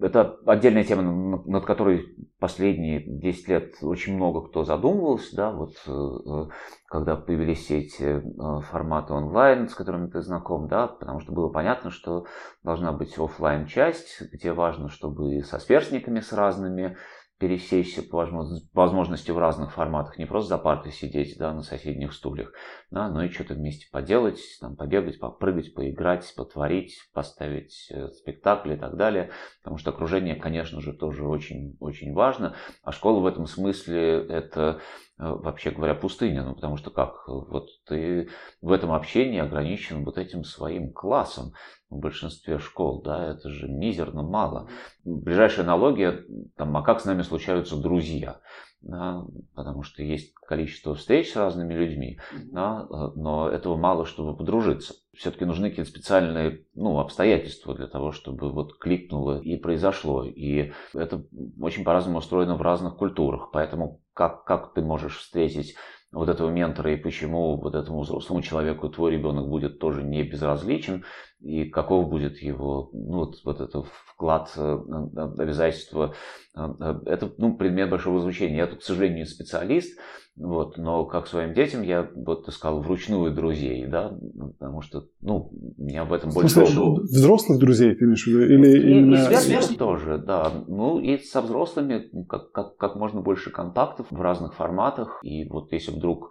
S2: это отдельная тема, над которой последние 10 лет очень много кто задумывался. Да, вот, э, э, когда появились все эти э, форматы онлайн, с которыми ты знаком, да, потому что было понятно, что должна быть офлайн часть, где важно, чтобы со сверстниками с разными пересечься по возможности в разных форматах, не просто за партой сидеть да, на соседних стульях, да, но и что-то вместе поделать, там, побегать, попрыгать, поиграть, потворить, поставить э, спектакль и так далее, потому что окружение, конечно же, тоже очень, очень важно, а школа в этом смысле это вообще говоря, пустыня, ну потому что как, вот ты в этом общении ограничен вот этим своим классом, в большинстве школ, да, это же мизерно мало. Ближайшая аналогия, там, а как с нами случаются друзья, да, потому что есть количество встреч с разными людьми, да, но этого мало, чтобы подружиться. Все-таки нужны какие-то специальные ну, обстоятельства для того, чтобы вот кликнуло и произошло. И это очень по-разному устроено в разных культурах. Поэтому как, как ты можешь встретить вот этого ментора и почему вот этому взрослому человеку твой ребенок будет тоже не безразличен и каков будет его ну, вот, вот это вклад, э, э, обязательства. Э, это ну, предмет большого изучения. Я тут, к сожалению, не специалист, вот, но как своим детям я вот искал вручную друзей, да, потому что, ну, меня в этом больше...
S1: Смысле, взрослых друзей ты имеешь в виду? Или и,
S2: именно... и сверстников тоже, да. Ну, и со взрослыми как, как, как можно больше контактов в разных форматах. И вот если вдруг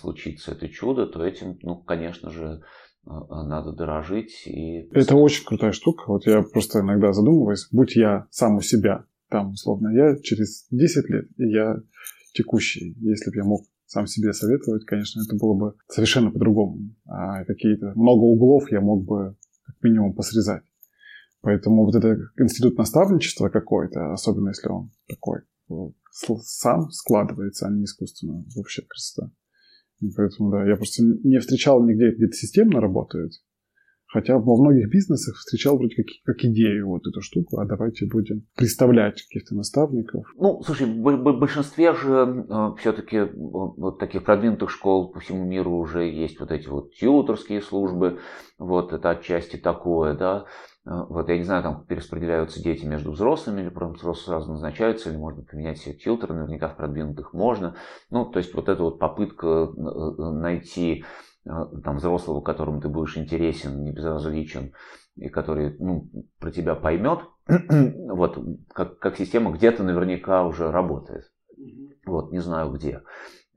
S2: случится это чудо, то этим, ну, конечно же, надо дорожить. И...
S1: Это очень крутая штука. Вот я просто иногда задумываюсь, будь я сам у себя, там, условно, я через 10 лет, и я текущий. Если бы я мог сам себе советовать, конечно, это было бы совершенно по-другому. А какие-то много углов я мог бы как минимум посрезать. Поэтому вот этот институт наставничества какой-то, особенно если он такой сам складывается, а не искусственно, вообще красота. Поэтому, да, я просто не встречал нигде, где это системно работает. Хотя во многих бизнесах встречал вроде как, как идею вот эту штуку, а давайте будем представлять каких-то наставников.
S2: Ну, слушай, в большинстве же э, все-таки э, вот таких продвинутых школ по всему миру уже есть вот эти вот тьюторские службы, вот это отчасти такое, да. Э, вот я не знаю, там перераспределяются дети между взрослыми, или просто взрослые сразу назначаются, или можно поменять себе тьютера, наверняка в продвинутых можно. Ну, то есть вот эта вот попытка найти а, там, взрослого, которому ты будешь интересен, не безразличен, и который ну, про тебя поймет, вот, как, как система где-то наверняка уже работает. Вот, не знаю где.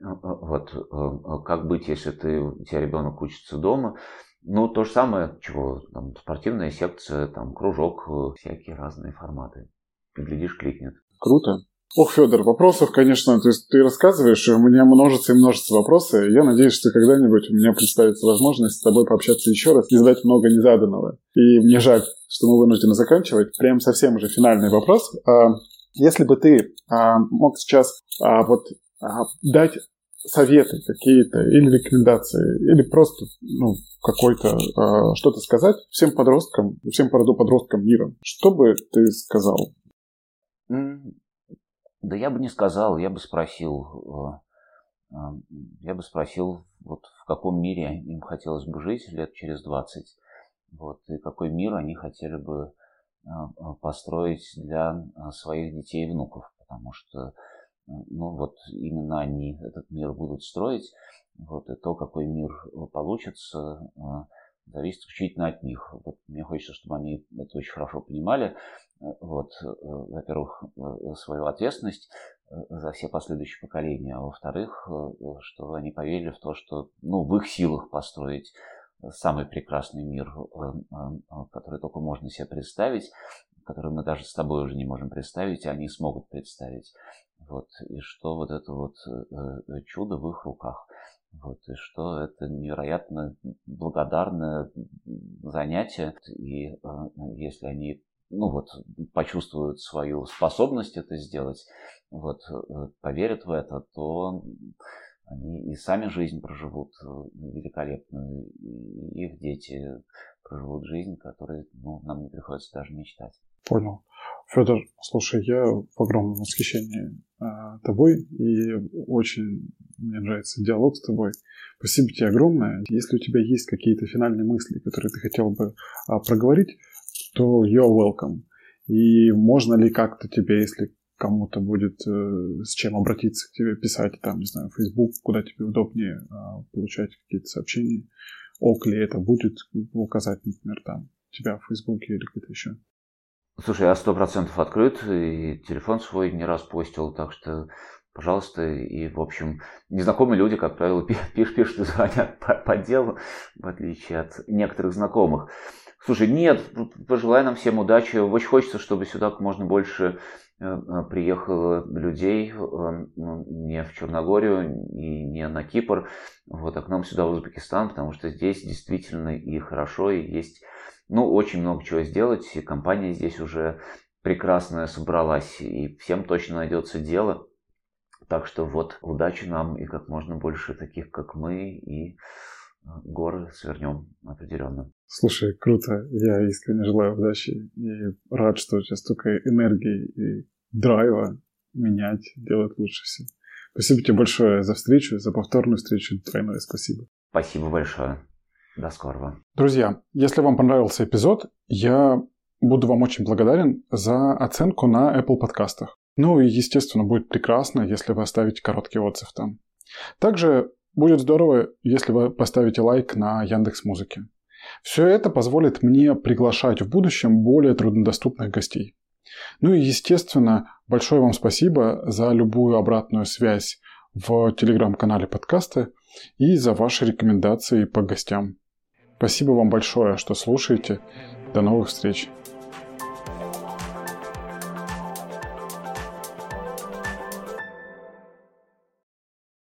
S2: А, а, вот, как быть, если ты, у тебя ребенок учится дома, ну, то же самое, чего, там, спортивная секция, там, кружок, э, всякие разные форматы. Глядишь, кликнет.
S1: Круто. Ох, Федор, вопросов, конечно, то есть ты рассказываешь, у меня множество и множество вопросов. Я надеюсь, что когда-нибудь у меня представится возможность с тобой пообщаться еще раз и задать много незаданного. И мне жаль, что мы вынуждены заканчивать. Прям совсем уже финальный вопрос. А, если бы ты а, мог сейчас а, вот дать советы какие-то или рекомендации, или просто ну, какой-то что-то сказать всем подросткам, всем подросткам мира, что бы ты сказал?
S2: Да я бы не сказал, я бы спросил, э, э, я бы спросил, вот в каком мире им хотелось бы жить лет через 20, вот, и какой мир они хотели бы э, построить для своих детей и внуков, потому что, ну, вот именно они этот мир будут строить, вот, и то, какой мир получится, зависит исключительно от них. Вот мне хочется, чтобы они это очень хорошо понимали. Э, вот, э, во-первых, э, свою ответственность за все последующие поколения, а во-вторых, что они поверили в то, что ну, в их силах построить самый прекрасный мир, который только можно себе представить, который мы даже с тобой уже не можем представить, а они смогут представить. Вот, и что вот это вот чудо в их руках. Вот, и что это невероятно благодарное занятие. И э, если они ну вот, почувствуют свою способность это сделать, вот, э, поверят в это, то они и сами жизнь проживут э, великолепную, и их дети проживут жизнь, которой ну, нам не приходится даже мечтать.
S1: Понял. Федор, слушай, я в огромном восхищении э, тобой и очень мне нравится диалог с тобой. Спасибо тебе огромное. Если у тебя есть какие-то финальные мысли, которые ты хотел бы а, проговорить, то you're welcome. И можно ли как-то тебе, если кому-то будет э, с чем обратиться к тебе, писать там, не знаю, Facebook, куда тебе удобнее э, получать какие-то сообщения, ок ли это будет указать, например, там тебя в Фейсбуке или где-то еще.
S2: Слушай, я сто процентов открыт, и телефон свой не раз постил, так что, пожалуйста, и, в общем, незнакомые люди, как правило, пишут, пишут и звонят по, по делу, в отличие от некоторых знакомых. Слушай, нет, пожелаю нам всем удачи. Очень хочется, чтобы сюда можно больше приехало людей э, ну, не в Черногорию и не на Кипр, вот, а к нам сюда в Узбекистан, потому что здесь действительно и хорошо, и есть ну, очень много чего сделать, и компания здесь уже прекрасная собралась, и всем точно найдется дело. Так что вот, удачи нам и как можно больше таких, как мы, и э, горы свернем определенно.
S1: Слушай, круто. Я искренне желаю удачи и рад, что у тебя столько энергии и драйва менять, делать лучше все. Спасибо тебе большое за встречу, за повторную встречу. Двойное спасибо.
S2: Спасибо большое. До скорого.
S1: Друзья, если вам понравился эпизод, я буду вам очень благодарен за оценку на Apple подкастах. Ну и, естественно, будет прекрасно, если вы оставите короткий отзыв там. Также будет здорово, если вы поставите лайк на Яндекс Музыке. Все это позволит мне приглашать в будущем более труднодоступных гостей. Ну и, естественно, большое вам спасибо за любую обратную связь в телеграм-канале подкаста и за ваши рекомендации по гостям. Спасибо вам большое, что слушаете. До новых встреч.